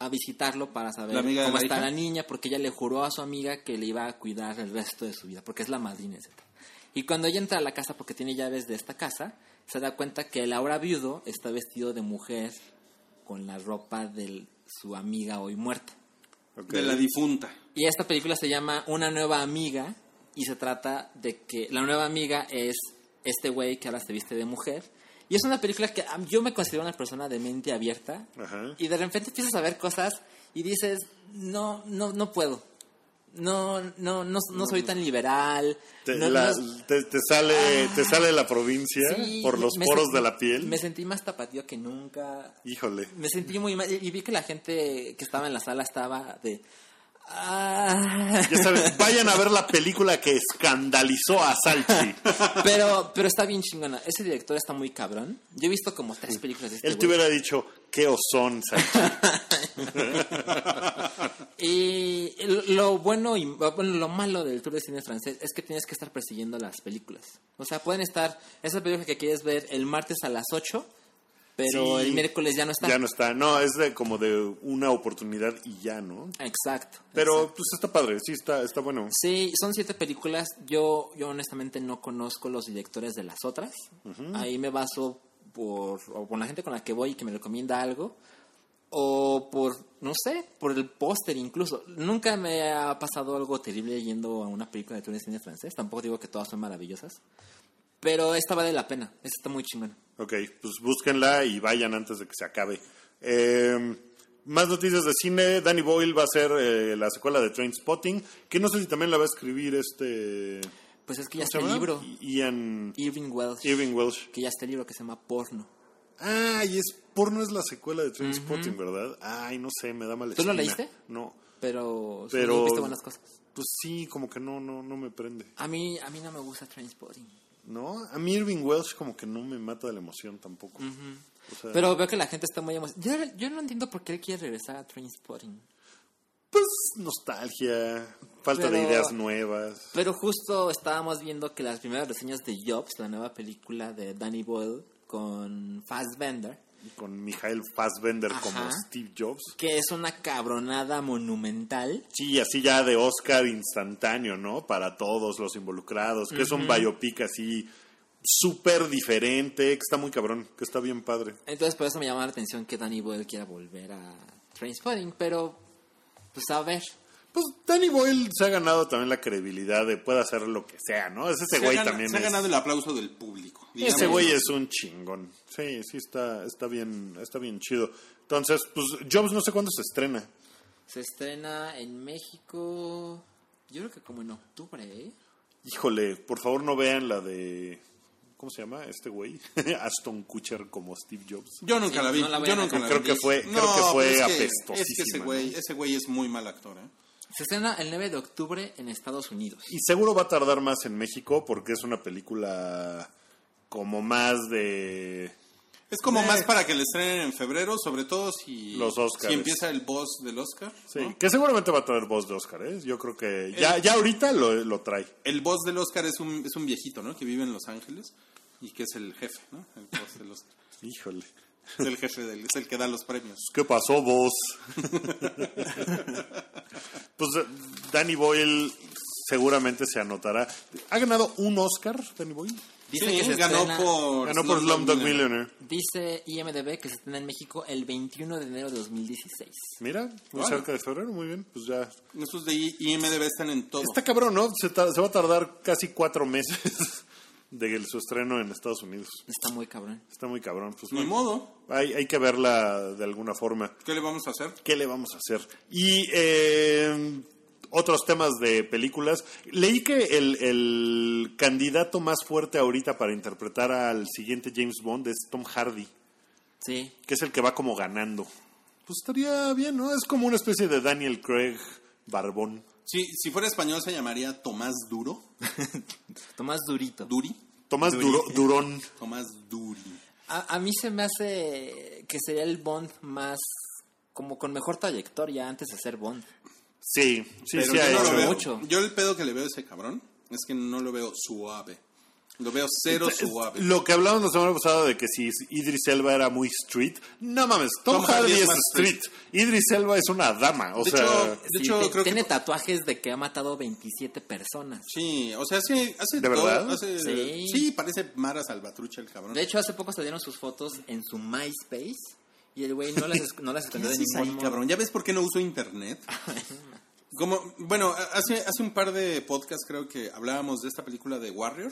C: a visitarlo para saber
D: ¿La amiga de
C: cómo
D: la
C: está
D: hija?
C: la niña, porque ella le juró a su amiga que le iba a cuidar el resto de su vida, porque es la madrina, etc. Y cuando ella entra a la casa, porque tiene llaves de esta casa, se da cuenta que el ahora viudo está vestido de mujer con la ropa de su amiga hoy muerta.
B: Ok.
D: De la difunta.
C: Y esta película se llama Una nueva amiga y se trata de que la nueva amiga es este güey que ahora se viste de mujer. Y es una película que yo me considero una persona de mente abierta
B: Ajá.
C: y de repente empiezas a ver cosas y dices, no, no, no puedo. No, no, no, no soy tan liberal.
B: Te,
C: no-
B: la-
C: no-
B: te- te sale, te sale la provincia
C: Sí,
B: por los poros
C: sentí-
B: de la piel.
C: Me sentí más tapatío que nunca.
B: Híjole.
C: Me sentí muy mal. Y vi que la gente que estaba en la sala estaba de. "Ah".
B: Ya saben, vayan a ver la película que escandalizó a Salchi.
C: pero, pero está bien chingona. Ese director está muy cabrón. Yo he visto como tres películas de este
B: Él te hubiera dicho, qué osón, Salchi.
C: Y lo bueno y bueno, lo malo del tour de cine francés es que tienes que estar persiguiendo las películas. O sea, pueden estar esa película que quieres ver el martes a las 8, pero
B: Sí.
C: el miércoles ya no está.
B: Ya no está. No, es de como de una oportunidad y ya, ¿no?
C: Exacto.
B: Pero pues está padre, sí, está, está bueno.
C: Sí, son siete películas. Yo, yo honestamente no conozco los directores de las otras. Ahí me baso por, o por la gente con la que voy y que me recomienda algo. O por, no sé, por el póster incluso. Nunca me ha pasado algo terrible yendo a una película de cine francés. Tampoco digo que todas son maravillosas. Pero esta vale la pena. Esta está muy chingona.
B: Ok, pues búsquenla y vayan antes de que se acabe. Eh, más noticias de cine. Danny Boyle va a hacer eh, la secuela de Train Spotting, que no sé si también la va a escribir este...
C: Pues es que ya
B: ¿cómo se
C: está el libro.
B: Ian...
C: Irving Welsh.
B: Irving Welsh.
C: Que ya está el libro que se llama Porno.
B: Ah, y es porno es la secuela de Trainspotting, ¿verdad? Ay, no sé, me da mala
C: ¿Tú lo leíste?
B: No.
C: Pero,
B: Pero-
C: sí viste buenas cosas.
B: Pues sí, como que no, no, no me prende.
C: A mí, a mí no me gusta Trainspotting.
B: ¿No? A mí Irving Welsh como que no me mata de la emoción tampoco. O sea,
C: Pero veo que la gente está muy emocionada. Yo, yo no entiendo por qué él quiere regresar a Trainspotting.
B: pues nostalgia, falta de ideas nuevas.
C: Pero justo estábamos viendo que las primeras reseñas de Jobs, la nueva película de Danny Boyle con Fassbender,
B: Con Mijael Fassbender
C: Ajá.
B: como Steve Jobs.
C: que es una cabronada monumental.
B: Sí, así ya de Oscar instantáneo, ¿no? Para todos los involucrados. Que es un biopic así súper diferente, que está muy cabrón, que está bien padre.
C: Entonces por eso me llama la atención que Danny Boyle quiera volver a Trainspotting, pero pues a ver.
B: Pues Danny Boyle se ha ganado también la credibilidad de puede hacer lo que sea, ¿no? Es ese
D: Se
B: güey
D: gana-
B: también
D: se ha
B: es-
D: ganado el aplauso del público.
B: Ese güey es un chingón. Sí, sí está, está bien, está bien chido. Entonces, pues Jobs no sé cuándo se estrena.
C: Se estrena en México, yo creo que como en octubre, ¿eh?
B: Híjole, por favor no vean la de ¿cómo se llama este güey? Aston Kutcher como Steve Jobs.
D: Yo nunca
C: Sí,
D: la vi.
C: no la
D: yo nunca la
B: Creo
D: vi.
B: que fue- creo
D: No,
B: que fue
D: pero es que- Es que
B: apestosísima,
D: ese güey,
B: ¿no?
D: ese güey es muy mal actor, ¿eh?
C: Se estrena el 9 de octubre en Estados Unidos.
B: Y seguro va a tardar más en México porque es una película como más de
D: Es como
B: Eh.
D: más para que le estrenen en febrero, sobre todo si,
B: Los Óscares.
D: si empieza el boss del Oscar.
B: Sí,
D: ¿no?
B: que seguramente va a traer voz de Oscar, ¿eh? Yo creo que ya, ya ahorita lo, lo trae.
D: El boss del Oscar es un, es un viejito, ¿no? Que vive en Los Ángeles y que es el jefe, ¿no? El boss del Oscar.
B: Híjole.
D: Es el jefe del, es el que da los premios.
B: ¿Qué pasó vos? pues eh, Danny Boyle seguramente se anotará. ¿Ha ganado un Oscar, Danny Boyle?
C: Dice
D: Sí,
C: que se
D: ganó
C: estrena-
D: por
B: Ganó por Slumdog Millionaire.
C: Dice IMDB que se estrena en México el 21 de enero de 2016.
B: Mira, muy
D: Vale.
B: cerca de febrero, muy bien. Pues ya.
D: Esos de IMDB están en todo.
B: Está cabrón, ¿no? Se, se va a tardar casi cuatro meses de su estreno en Estados Unidos.
C: Está muy cabrón.
B: Está muy cabrón. Pues
D: Ni
B: bueno,
D: modo.
B: hay, hay que verla de alguna forma.
D: ¿Qué le vamos a hacer?
B: ¿Qué le vamos a hacer? Y eh, otros temas de películas. Leí que el, el candidato más fuerte ahorita para interpretar al siguiente James Bond es Tom Hardy,
C: Sí.
B: que es el que va como ganando. Pues estaría bien, ¿no? Es como una especie de Daniel Craig barbón.
D: Si, si fuera español se llamaría Tomás Duro.
C: Tomás Durito.
D: Duri.
B: Tomás
D: Duri.
B: Duro- Durón.
D: Tomás Duri.
C: A, a mí se me hace que sería el Bond más como con mejor trayectoria antes de ser Bond.
B: Sí, sí,
D: Pero
B: sí
D: yo no lo veo.
C: mucho.
D: Yo el pedo que le veo a ese cabrón es que no lo veo suave. Lo veo cero suave.
B: Lo que hablamos la semana pasada de que si Idris Elba era muy street, no mames, Tom,
D: Tom
B: Hardy
D: Hardy es
B: street. Idris Elba es una dama, o
D: De
B: sea,
D: hecho, de
C: Sí,
D: hecho
C: te-
D: creo
C: tiene
D: que...
C: tatuajes de que ha matado 27 personas.
D: Sí, o sea, hace... hace
B: ¿De
D: todo,
B: verdad?
D: hace-
C: Sí.
D: sí, parece Mara Salvatrucha el cabrón.
C: De hecho, hace poco salieron sus fotos en su MySpace y el güey no las, no las
D: ¿Qué
C: escondió de
D: haces
C: ningún
D: ahí,
C: modo.
D: cabrón? ¿Ya ves por qué no uso internet? Como, bueno, hace, hace un par de podcasts creo que hablábamos de esta película de Warrior.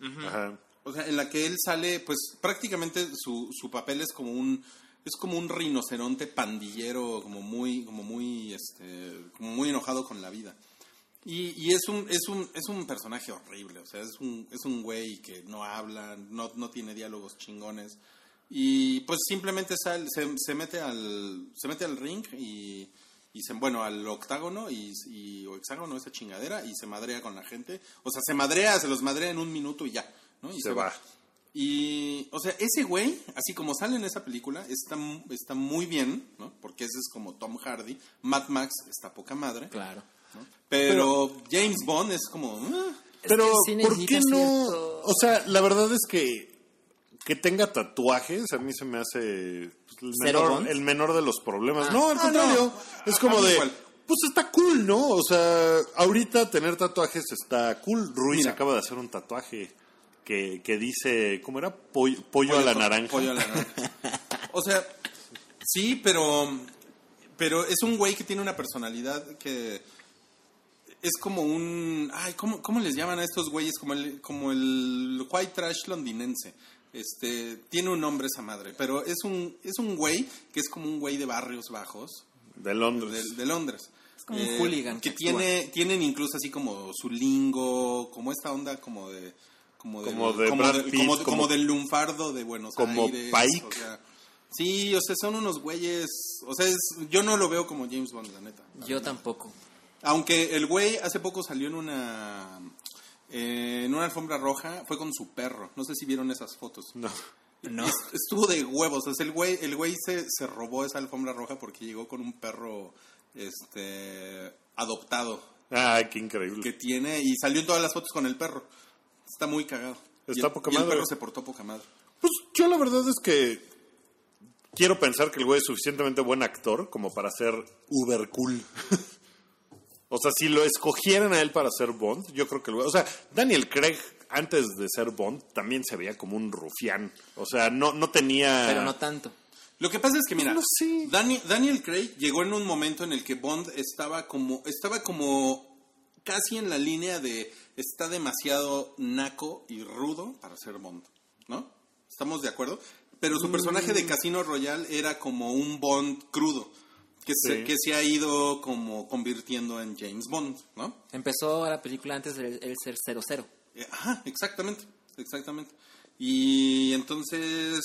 B: Ajá.
D: O sea, en la que él sale, pues prácticamente su, su papel es como un es como un rinoceronte pandillero, como muy, como muy, este, como muy enojado con la vida. Y, y es un, es un, es un personaje horrible, o sea, es un, es un güey que no habla, no, no tiene diálogos chingones. Y pues simplemente sal- se, se mete al, se mete al ring y, y se, bueno, al octágono y, y- o hexágono, esa chingadera, y se madrea con la gente. O sea, se madrea, se los madrea en un minuto y ya, ¿no? Y
B: Se va.
D: y, o sea, ese güey, así como sale en esa película, está, está muy bien, ¿no? Porque ese es como Tom Hardy. Mad Max está poca madre.
C: Claro.
D: Pero, James Bond es como... ah,
B: Pero, ¿por qué no?
C: cierto-
B: O sea, la verdad es que que tenga tatuajes a mí se me hace pues, el,
C: ¿Cero
B: menor,
C: Bond?
B: el menor de los problemas.
C: Ah.
B: no, al
D: Ah,
B: contrario.
D: no.
B: Es como
D: a mí
B: de,
D: igual.
B: pues está cool, ¿no? O sea, ahorita tener tatuajes está cool. Ruiz
D: Mira.
B: acaba de hacer un tatuaje que, que dice, ¿cómo era? Pollo, pollo a la naranja.
D: pollo a la naranja. O sea, sí, pero, pero es un güey que tiene una personalidad que es como un... Ay, ¿cómo, cómo les llaman a estos güeyes? Como el, como el white trash londinense. Este, tiene un nombre esa madre, pero es un, es un güey que es como un güey de barrios bajos,
B: De Londres.
D: de, de Londres.
C: Es como un hooligan
D: Que
C: que
D: tiene, tienen incluso así como su lingo, como esta onda como de... Como, del-
B: Como de
D: como,
B: Brad
D: del-
B: Pitt,
D: como-
B: como-
D: como del lunfardo de Buenos
B: como
D: Aires.
B: Pike.
D: o sea, sí, o sea, son unos güeyes... O sea, es- yo no lo veo como James Bond, la neta.
C: Yo tampoco.
D: Aunque el güey hace poco salió en una eh, en una alfombra roja, fue con su perro. No sé si vieron esas fotos.
B: No.
C: No.
D: Es- Estuvo de huevos. O sea, el güey, el güey se, se robó esa alfombra roja porque llegó con un perro este, adoptado
B: Ay, qué increíble.
D: que tiene y salió en todas las fotos con el perro. Está muy cagado.
B: Está
D: y
B: poca
D: y el
B: madre.
D: perro se portó poca madre.
B: Pues yo la verdad es que quiero pensar que el güey es suficientemente buen actor como para ser uber cool. o sea, si lo escogieran a él para ser Bond, yo creo que güey... O sea, Daniel Craig antes de ser Bond también se veía como un rufián. O sea, no, no tenía...
C: Pero no tanto.
D: Lo que pasa es que, mira,
B: No sé.
D: Dani- Daniel Craig llegó en un momento en el que Bond estaba como, estaba como casi en la línea de está demasiado naco y rudo para ser Bond, ¿no? ¿Estamos de acuerdo? Pero su personaje
B: Mm.
D: de Casino Royale era como un Bond crudo, que, se, que se ha ido como convirtiendo en James Bond, ¿no?
C: Empezó la película antes del el ser 00.
D: Eh, Ajá, exactamente, exactamente. Y entonces,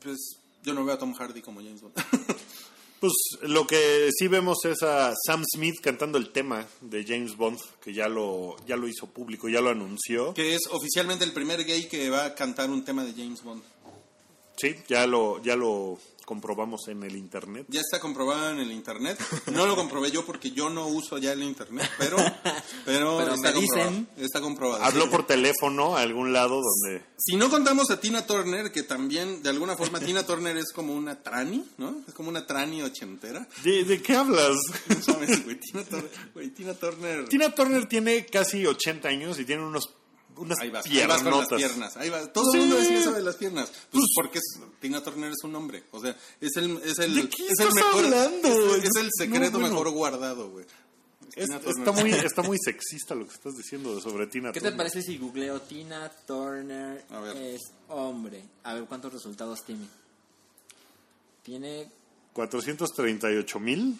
D: pues yo no veo a Tom Hardy como James Bond.
B: Pues lo que sí vemos es a Sam Smith cantando el tema de James Bond, que ya lo, ya lo hizo público, ya lo anunció.
D: que es oficialmente el primer gay que va a cantar un tema de James Bond.
B: Sí, ya lo, ya lo comprobamos en el internet.
D: Ya está comprobado en el internet. No lo comprobé yo porque yo no uso ya el internet, pero, pero,
C: Pero
D: está,
C: me
D: comprobado,
C: dicen.
D: está comprobado.
B: Habló por teléfono a algún lado donde...
D: Si no contamos a Tina Turner, que también de alguna forma Tina Turner es como una trani, ¿no? Es como una trani ochentera.
B: ¿De, de qué hablas?
D: No sabes, güey, Tina Turner, güey, Tina Turner.
B: Tina Turner tiene casi 80 años y tiene unos unas
D: Ahí vas, ahí vas con las piernas. Ahí vas. Todo
B: Sí.
D: el mundo decía eso de las piernas. Pues porque es- Tina Turner es un hombre. O sea, es el, es el,
B: ¿De qué
D: es el mejor.
B: hablando?
D: Es, es el secreto
B: No, bueno.
D: mejor guardado, güey.
B: Es- está, muy, está muy sexista lo que estás diciendo sobre Tina
C: ¿Qué te
B: Turner.
C: parece si googleo Tina Turner
D: A ver.
C: es hombre? A ver cuántos resultados tiene. Tiene...
B: 438 mil.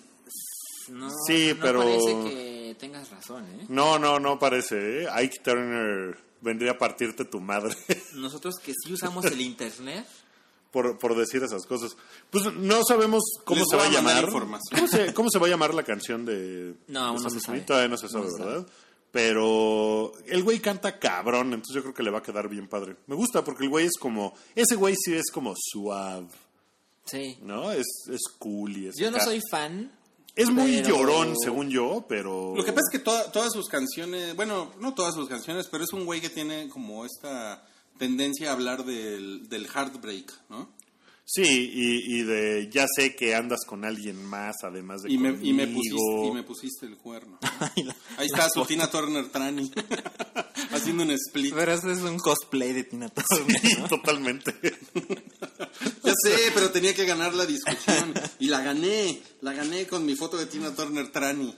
C: No,
B: Sí,
C: no
B: pero-
C: parece que tengas razón, ¿eh?
B: No, no, no parece. ¿eh? Ike Turner vendría a partirte tu madre
C: Nosotros que sí usamos el internet,
B: por, por decir esas cosas. Pues no sabemos cómo
D: Les
B: se va a llamar. ¿Cómo se, cómo se va a llamar la canción de,
C: No, aún
B: de
C: no se sabe.
B: Todavía no se sabe,
C: No se sabe.
B: ¿verdad? Pero el güey canta cabrón, entonces yo creo que le va a quedar bien padre. Me gusta porque el güey es como, ese güey sí es como suave,
C: sí.
B: ¿no? Es, es cool y es...
C: Yo no soy fan.
B: Es muy
C: pero-
B: llorón, según yo, pero...
D: Lo que pasa es que toda- todas sus canciones, bueno, no todas sus canciones, pero es un güey que tiene como esta tendencia a hablar del, del heartbreak, ¿no?
B: Sí, y, y de ya sé que andas con alguien más, además de
D: Y me, y, me
B: conmigo.
D: pusiste, y me pusiste el cuerno. Ahí está su Tina Turner Trani haciendo un split.
C: Pero ese es un cosplay de Tina Turner.
B: Sí, totalmente.
D: Ya sé, pero tenía que ganar la discusión. Y la gané. La gané con mi foto de Tina Turner Trani.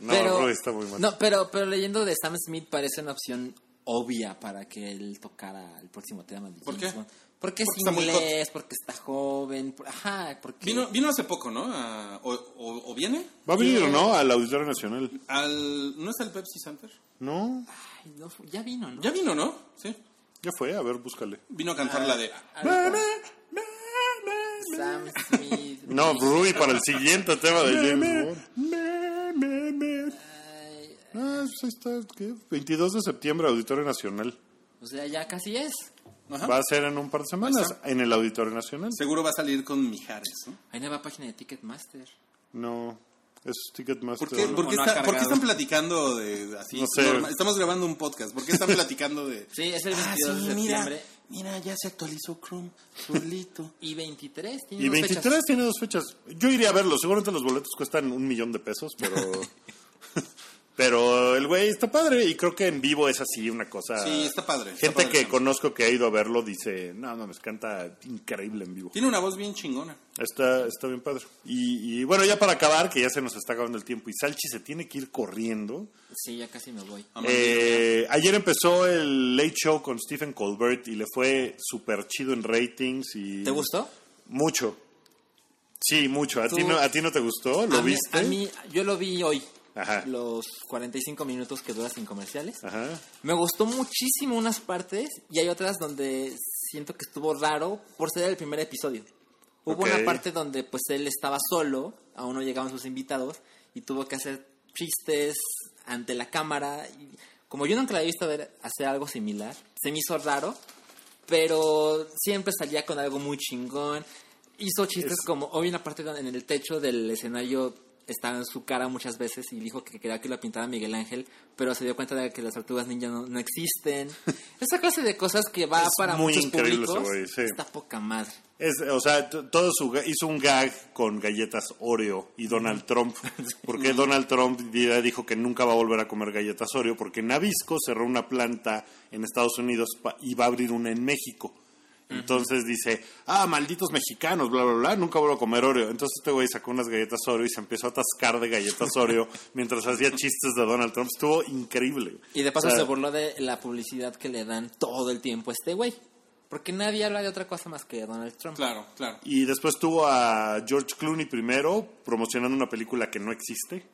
B: No,
C: pero,
B: Roy está muy mal.
C: No, pero, pero leyendo de Sam Smith parece una opción obvia para que él tocara el próximo tema de
D: ¿Por
C: James
D: qué?
C: Bond. Porque es
D: Porque está muy
C: inglés, porque está joven, por- ajá, porque...
D: Vino, vino hace poco, ¿no? A- o, o- o viene?
B: Va a venir, ¿no? Al Auditorio Nacional.
D: Al, ¿No es al Pepsi Center?
B: No,
C: Ay, no, ya vino, ¿no?
D: Ya vino, ¿no? Sí.
B: ya fue, a ver, búscale.
D: Vino a cantar la de...
C: Algo- Sam Smith.
B: No, Rui para el siguiente tema de James Bond. Ah, pues ahí está, ¿qué? 22 de septiembre, Auditorio Nacional.
C: o sea, ya casi es.
D: Ajá.
B: Va a ser en un par de semanas en el Auditorio Nacional.
D: Seguro va a salir con Mijares, ¿no?
C: Hay nueva página de Ticketmaster.
B: No, es Ticketmaster.
D: ¿Por qué, por qué
C: no
D: está- por qué están platicando de así?
B: No sé.
D: normal? Estamos grabando un podcast. ¿Por qué están platicando de.?
C: Sí, es el 22
D: Ah, sí,
C: de
D: mira,
C: septiembre.
D: mira, ya se actualizó Chrome solito.
C: Y 23 tiene
B: Y
C: dos
B: 23
C: fechas.
B: tiene dos fechas. Yo iría a verlo. Seguramente los boletos cuestan un millón de pesos, pero. pero el güey está padre y creo que en vivo es así una cosa.
D: Sí, está padre. está
B: Gente
D: padre.
B: que conozco que ha ido a verlo dice: No, no, me canta increíble en vivo.
D: Tiene una voz bien chingona.
B: Está, está bien padre. Y, y bueno, ya para acabar, que ya se nos está acabando el tiempo y Salchi se tiene que ir corriendo.
C: Sí, ya casi me voy.
B: Eh, ayer empezó el Late Show con Stephen Colbert y le fue súper chido en ratings. y
C: ¿Te gustó?
B: Mucho. Sí, mucho. ¿A, ti no, ¿A ti no te gustó? ¿Lo
C: a mí-
B: viste?
C: a mí, yo lo vi hoy.
B: Ajá.
C: Los 45 minutos que dura sin comerciales.
B: Ajá.
C: Me gustó muchísimo unas partes y hay otras donde siento que estuvo raro por ser el primer episodio. Hubo
B: Ok.
C: una parte donde pues él estaba solo, aún no llegaban sus invitados y tuvo que hacer chistes ante la cámara. Como yo nunca la he visto ver, hacer algo similar, se me hizo raro, pero siempre salía con algo muy chingón. Hizo chistes como, hoy en la parte en el techo del escenario estaba en su cara muchas veces y dijo que quería que lo pintara Miguel Ángel, pero se dio cuenta de que las tortugas ninja no, no existen. Esa clase de cosas que va
B: Es
C: para
B: muy
C: muchos
B: increíble ese
C: públicos.
B: güey, sí.
C: Está poca madre.
B: Es, o sea, todo su, hizo un gag con galletas Oreo y Donald Trump. Porque Donald Trump dijo que nunca va a volver a comer galletas Oreo porque Nabisco cerró una planta en Estados Unidos y va a abrir una en México. Entonces dice, ah, malditos mexicanos, bla, bla, bla, nunca vuelvo a comer Oreo. Entonces este güey sacó unas galletas Oreo y se empezó a atascar de galletas Oreo mientras hacía chistes de Donald Trump. Estuvo increíble.
C: Y de paso
B: O sea,
C: se burló de la publicidad que le dan todo el tiempo a este güey. Porque nadie habla de otra cosa más que Donald Trump.
D: Claro, claro.
B: Y después tuvo a George Clooney primero promocionando una película que no existe.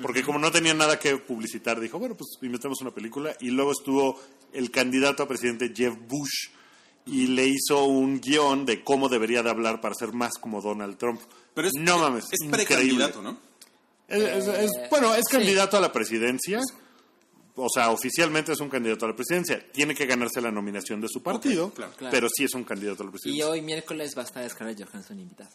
B: Porque como no tenía nada que publicitar, dijo, bueno, pues inventamos una película. Y luego estuvo el candidato a presidente Jeff Bush y le hizo un guion de cómo debería de hablar para ser más como Donald Trump.
D: Pero es,
B: no mames,
D: es
B: increíble.
D: precandidato, ¿no?
B: Es- es- es-
C: Eh,
B: bueno, es
C: sí.
B: candidato a la presidencia. O sea, oficialmente es un candidato a la presidencia. Tiene que ganarse la nominación de su partido,
D: claro.
C: Claro.
B: pero sí es un candidato a la
C: Y
B: presidencia.
C: hoy miércoles va a estar Scarlett Johansson invitada.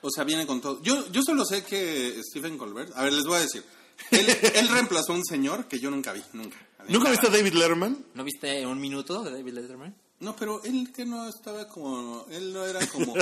D: O sea, viene con todo. Yo, yo solo sé que Stephen Colbert. A ver, les voy a decir. Él, él reemplazó a un señor que yo nunca vi, nunca.
B: ¿Nunca viste a David Letterman?
C: ¿No viste un minuto de David Letterman?
D: No, pero él que no estaba como. Él no era como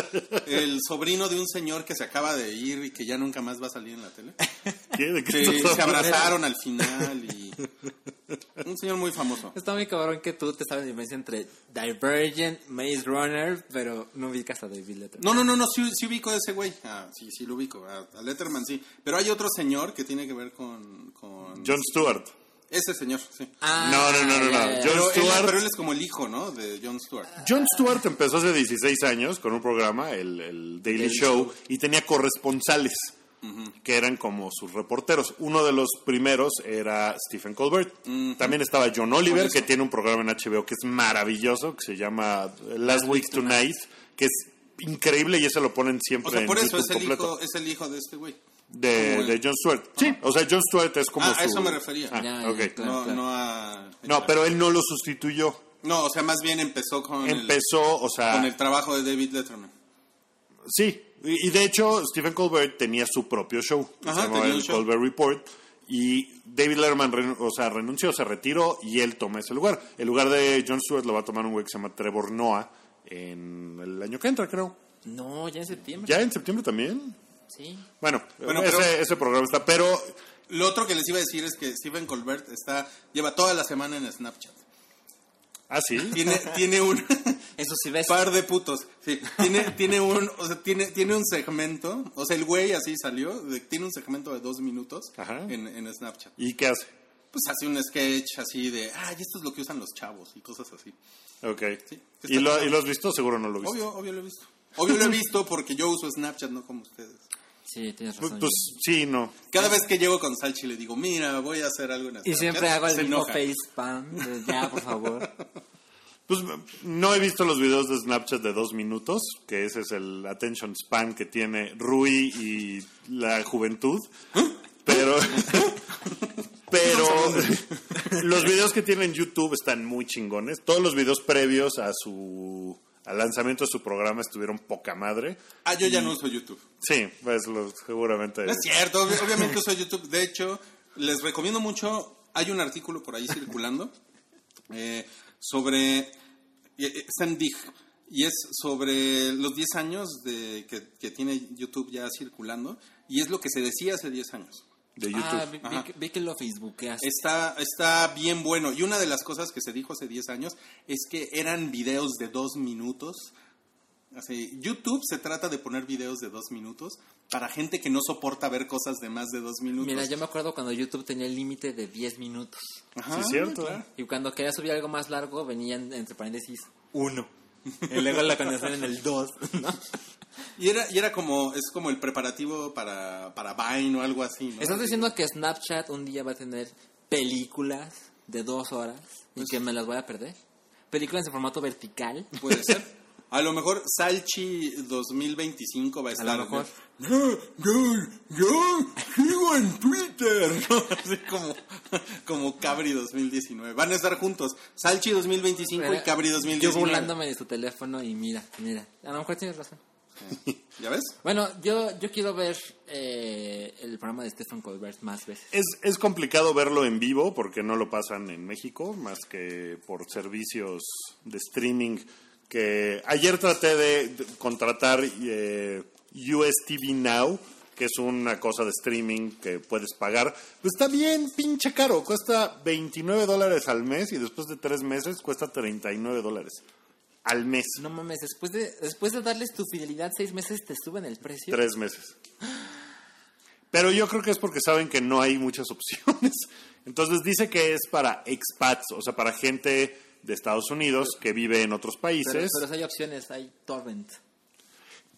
D: el sobrino de un señor que se acaba de ir y que ya nunca más va a salir en la tele.
B: ¿Qué? ¿De qué
D: se abrazaron al final y. Un señor muy famoso.
C: Está muy cabrón que tú te sabes la diferencia entre Divergent, Maze Runner, pero no ubicas a David Letterman.
D: No, no, no, no, sí, sí ubico a ese güey. Ah, sí, sí lo ubico. A, a Letterman sí. Pero hay otro señor que tiene que ver con. con
B: John Stewart.
D: Ese señor, sí.
C: Ah,
B: No, no, no, no, no. John
D: Pero él,
B: Stewart.
D: pero él es como el hijo, ¿no? De John Stewart.
B: John Stewart empezó hace 16 años con un programa, el, el Daily,
C: Daily
B: Show,
C: Show.
B: y tenía corresponsales que eran como sus reporteros. Uno de los primeros era Stephen Colbert. También estaba John Oliver,
D: eso.
B: que tiene un programa en HBO que es maravilloso, que se llama Last Week Tonight, que es increíble y ese lo ponen siempre
D: O sea,
B: en
D: por eso
B: YouTube
D: es el,
B: completo.
D: hijo, es el hijo de este güey.
B: De,
D: el-
B: de John Stewart. Sí, o sea, John Stewart es como
D: Ah,
B: su...
D: a eso me refería.
B: Ah,
C: Ya, ya,
B: ok.
C: claro.
D: no, no a...
B: No, pero él no lo sustituyó.
D: No, o sea, más bien empezó con, el,
B: Empezó, o sea...
D: con el trabajo de David Letterman.
B: Sí, y y de hecho Stephen Colbert tenía su propio show, que
D: Ajá,
B: se llamaba
D: tenía
B: el
D: show.
B: Colbert Report, y David Letterman o sea, renunció, se retiró y él toma ese lugar. El lugar de Jon Stewart lo va a tomar un güey que se llama Trevor Noah en el año que entra, creo.
C: No, ya en septiembre.
B: ¿Ya en septiembre también?
C: Sí.
B: Bueno,
D: Bueno,
B: ese,
D: pero-
B: ese programa está, pero
D: Lo otro que les iba a decir es que Stephen Colbert está lleva toda la semana en Snapchat.
B: Ah, sí.
D: Tiene, tiene un
C: Eso sí ves.
D: par de putos. Sí, tiene, tiene un, o sea, tiene, tiene un segmento. O sea, el güey así salió. de- tiene un segmento de dos minutos
B: Ajá.
D: en, en Snapchat.
B: ¿Y qué hace?
D: Pues hace un sketch así de, ay, esto es lo que usan los chavos y cosas así.
B: Ok.
D: Sí,
B: ¿Y, lo. ¿Y lo has visto? Seguro no lo viste.
D: Obvio, obvio lo he visto. Obvio lo he visto porque yo uso Snapchat, no como ustedes.
C: Sí, tienes
B: Pues,
C: razón.
B: pues, sí, no.
D: Cada vez que llego con Salchi le digo, mira, voy a hacer algo en Snapchat.
C: y siempre hago el
D: se
C: mismo facepalm. Ya, por favor.
B: Pues no he visto los videos de Snapchat de dos minutos, que ese es el attention span que tiene Rui y la juventud. Pero, pero los videos que tiene en YouTube están muy chingones. Todos los videos previos a su al lanzamiento de su programa estuvieron poca madre.
D: Ah, yo ya no uso YouTube.
B: Sí, pues lo- seguramente.
D: No es cierto, obvi- obviamente uso YouTube. De hecho, les recomiendo mucho. Hay un artículo por ahí circulando eh, sobre. eh, Está en Dig. Y es sobre los 10 años de, que, que tiene YouTube ya circulando. Y es lo que se decía hace 10 años.
B: De YouTube.
C: Ah, vi, vi que, lo facebookeas.
D: Está, está bien bueno. Y una de las cosas que se dijo hace 10 años es que eran videos de dos minutos. Así, YouTube se trata de poner videos de dos minutos para gente que no soporta ver cosas de más de dos minutos.
C: Mira, yo me acuerdo cuando YouTube tenía el límite de 10 minutos.
D: Ajá,
B: Sí, es cierto.
D: claro.
C: Y cuando quería subir algo más largo, venían entre paréntesis 1. Y luego la condición en el 2. ¿no?
D: Y era, y era como, es como el preparativo para, para Vine o algo así, ¿no?
C: ¿Estás diciendo que Snapchat un día va a tener películas de dos horas y que me las voy a perder? ¿Películas en formato vertical?
D: Puede ser. A lo mejor Salchi 2025 va a estar.
C: lo mejor.
D: No, yo, yo sigo en Twitter. ¿no? Así como, como Cabri 2019. Van a estar juntos. Salchi 2025 y Cabri
C: Yo
D: 2019.
C: burlándome de su teléfono y mira, mira. A lo mejor tienes razón.
D: ¿Ya ves?
C: Bueno, yo, yo quiero ver eh, el programa de Stephen Colbert más veces.
B: Es, es complicado verlo en vivo porque no lo pasan en México, más que por servicios de streaming. Que ayer traté de de contratar eh, US TV Now, que es una cosa de streaming que puedes pagar. Pues está bien pinche caro, cuesta 29 dólares al mes y después de tres meses cuesta 39 dólares al mes.
C: No mames, después de, después de darles tu fidelidad seis meses te suben el precio.
B: Tres meses. Pero yo creo que es porque saben que no hay muchas opciones. Entonces dice que es para expats, o sea, para gente de Estados Unidos que vive en otros
C: Pero,
B: países.
C: pero hay opciones, hay torrent.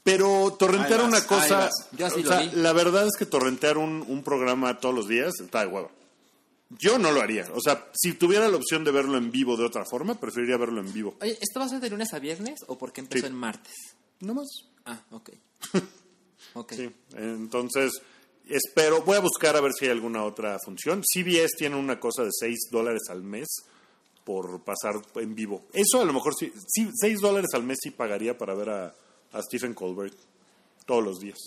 B: Pero torrentear
D: vas,
B: una cosa.
C: Yo
B: o sea, la verdad es que torrentear un, un programa todos los días está de huevo. Yo no lo haría. O sea, si tuviera la opción de verlo en vivo de otra forma, preferiría verlo en vivo.
C: Oye, ¿esto va a ser de lunes a viernes o porque empezó
B: Sí.
C: en martes?
B: No más.
C: Ah, ok. ok.
B: Sí. Entonces, espero, voy a buscar a ver si hay alguna otra función. CBS tiene una cosa de 6 dólares al mes por pasar en vivo. Eso a lo mejor sí, sí 6 dólares al mes sí pagaría para ver a, a Stephen Colbert todos los días.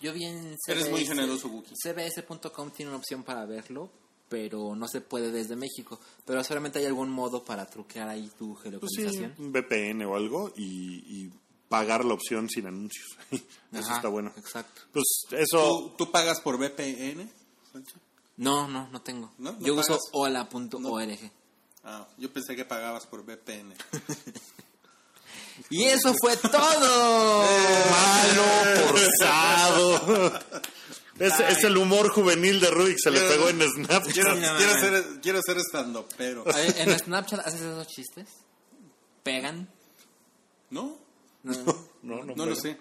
C: Yo vi en
D: Eres muy generoso.
C: CBS.com tiene una opción para verlo, pero no se puede desde México. Pero seguramente hay algún modo para truquear ahí tu
B: Pues sí,
C: geolocalización.
B: un VPN o algo y, y pagar la opción sin anuncios. Eso
C: Ajá,
B: está bueno.
C: Exacto.
B: Pues eso,
D: ¿Tú, tú pagas por VPN? Sancho?
C: No, no, no tengo.
D: ¿No? ¿No
C: Yo uso
D: pagas?
C: hola.org.
D: Ah, yo pensé que pagabas por VPN.
C: Y eso fue todo.
B: malo, forzado. es, es el humor juvenil de Rubik, se le pegó en Snapchat.
D: Quiero,
C: no,
D: quiero
C: no.
D: ser, quiero ser stand pero
C: ver, ¿En Snapchat haces esos chistes? ¿Pegan?
D: ¿No?
C: No.
B: No, no
D: No lo sé.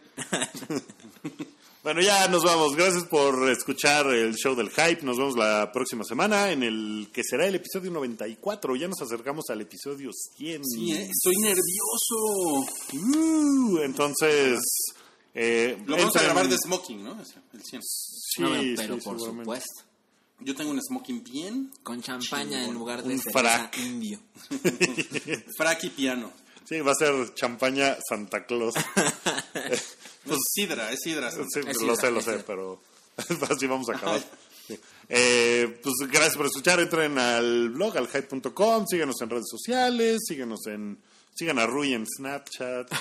B: Bueno, ya nos vamos. Gracias por escuchar el show del hype. Nos vemos la próxima semana en el que será el episodio 94. Ya nos acercamos al episodio 100.
D: Sí, ¿eh? estoy nervioso.
B: Uh, entonces, eh,
D: Lo vamos a grabar de smoking, ¿no? El 100.
B: Sí,
C: No,
B: sí,
C: pero por supuesto.
D: Yo tengo un smoking bien.
C: Con champaña en lugar de
B: Un frac.
C: indio.
D: Frac y piano.
B: Sí, va a ser champaña Santa Claus.
D: No, es sidra, es sidra.
B: Sí,
C: Es
B: lo
C: sidra,
B: sé, lo sé, pero así vamos a acabar. Eh, pues gracias por escuchar. Entren al blog, al hype.com. Síganos en redes sociales. Síganos en. Sigan a Rui en Snapchat.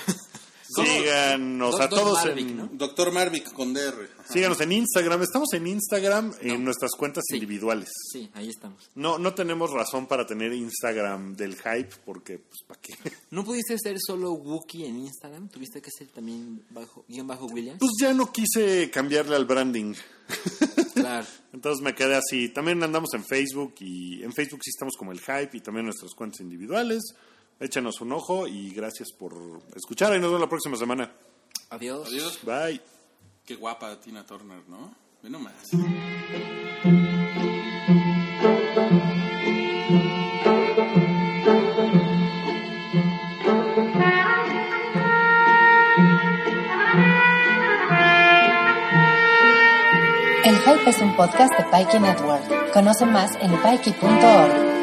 B: Síganos a todos
C: Marvick,
B: en.
C: ¿no?
D: Doctor Marvick con DR. Ajá.
B: Síganos en Instagram. Estamos en Instagram en nuestras cuentas
C: Sí.
B: individuales.
C: Sí, ahí estamos.
B: No, no tenemos razón para tener Instagram del hype porque, pues, ¿para qué?
C: ¿No pudiste ser solo Wookie en Instagram? ¿Tuviste que ser también bajo, guion bajo Williams?
B: Pues ya no quise cambiarle al branding.
C: Claro.
B: Entonces me quedé así. También andamos en Facebook y en Facebook sí estamos como el hype y también nuestras cuentas individuales. Échenos un ojo y gracias por escuchar y nos vemos la próxima semana.
C: Adiós.
D: Adiós.
B: Bye.
D: Qué guapa Tina Turner, ¿no? Ve nomás.
A: El Hype es un podcast de Pikey Network. Conoce más en pikey.org.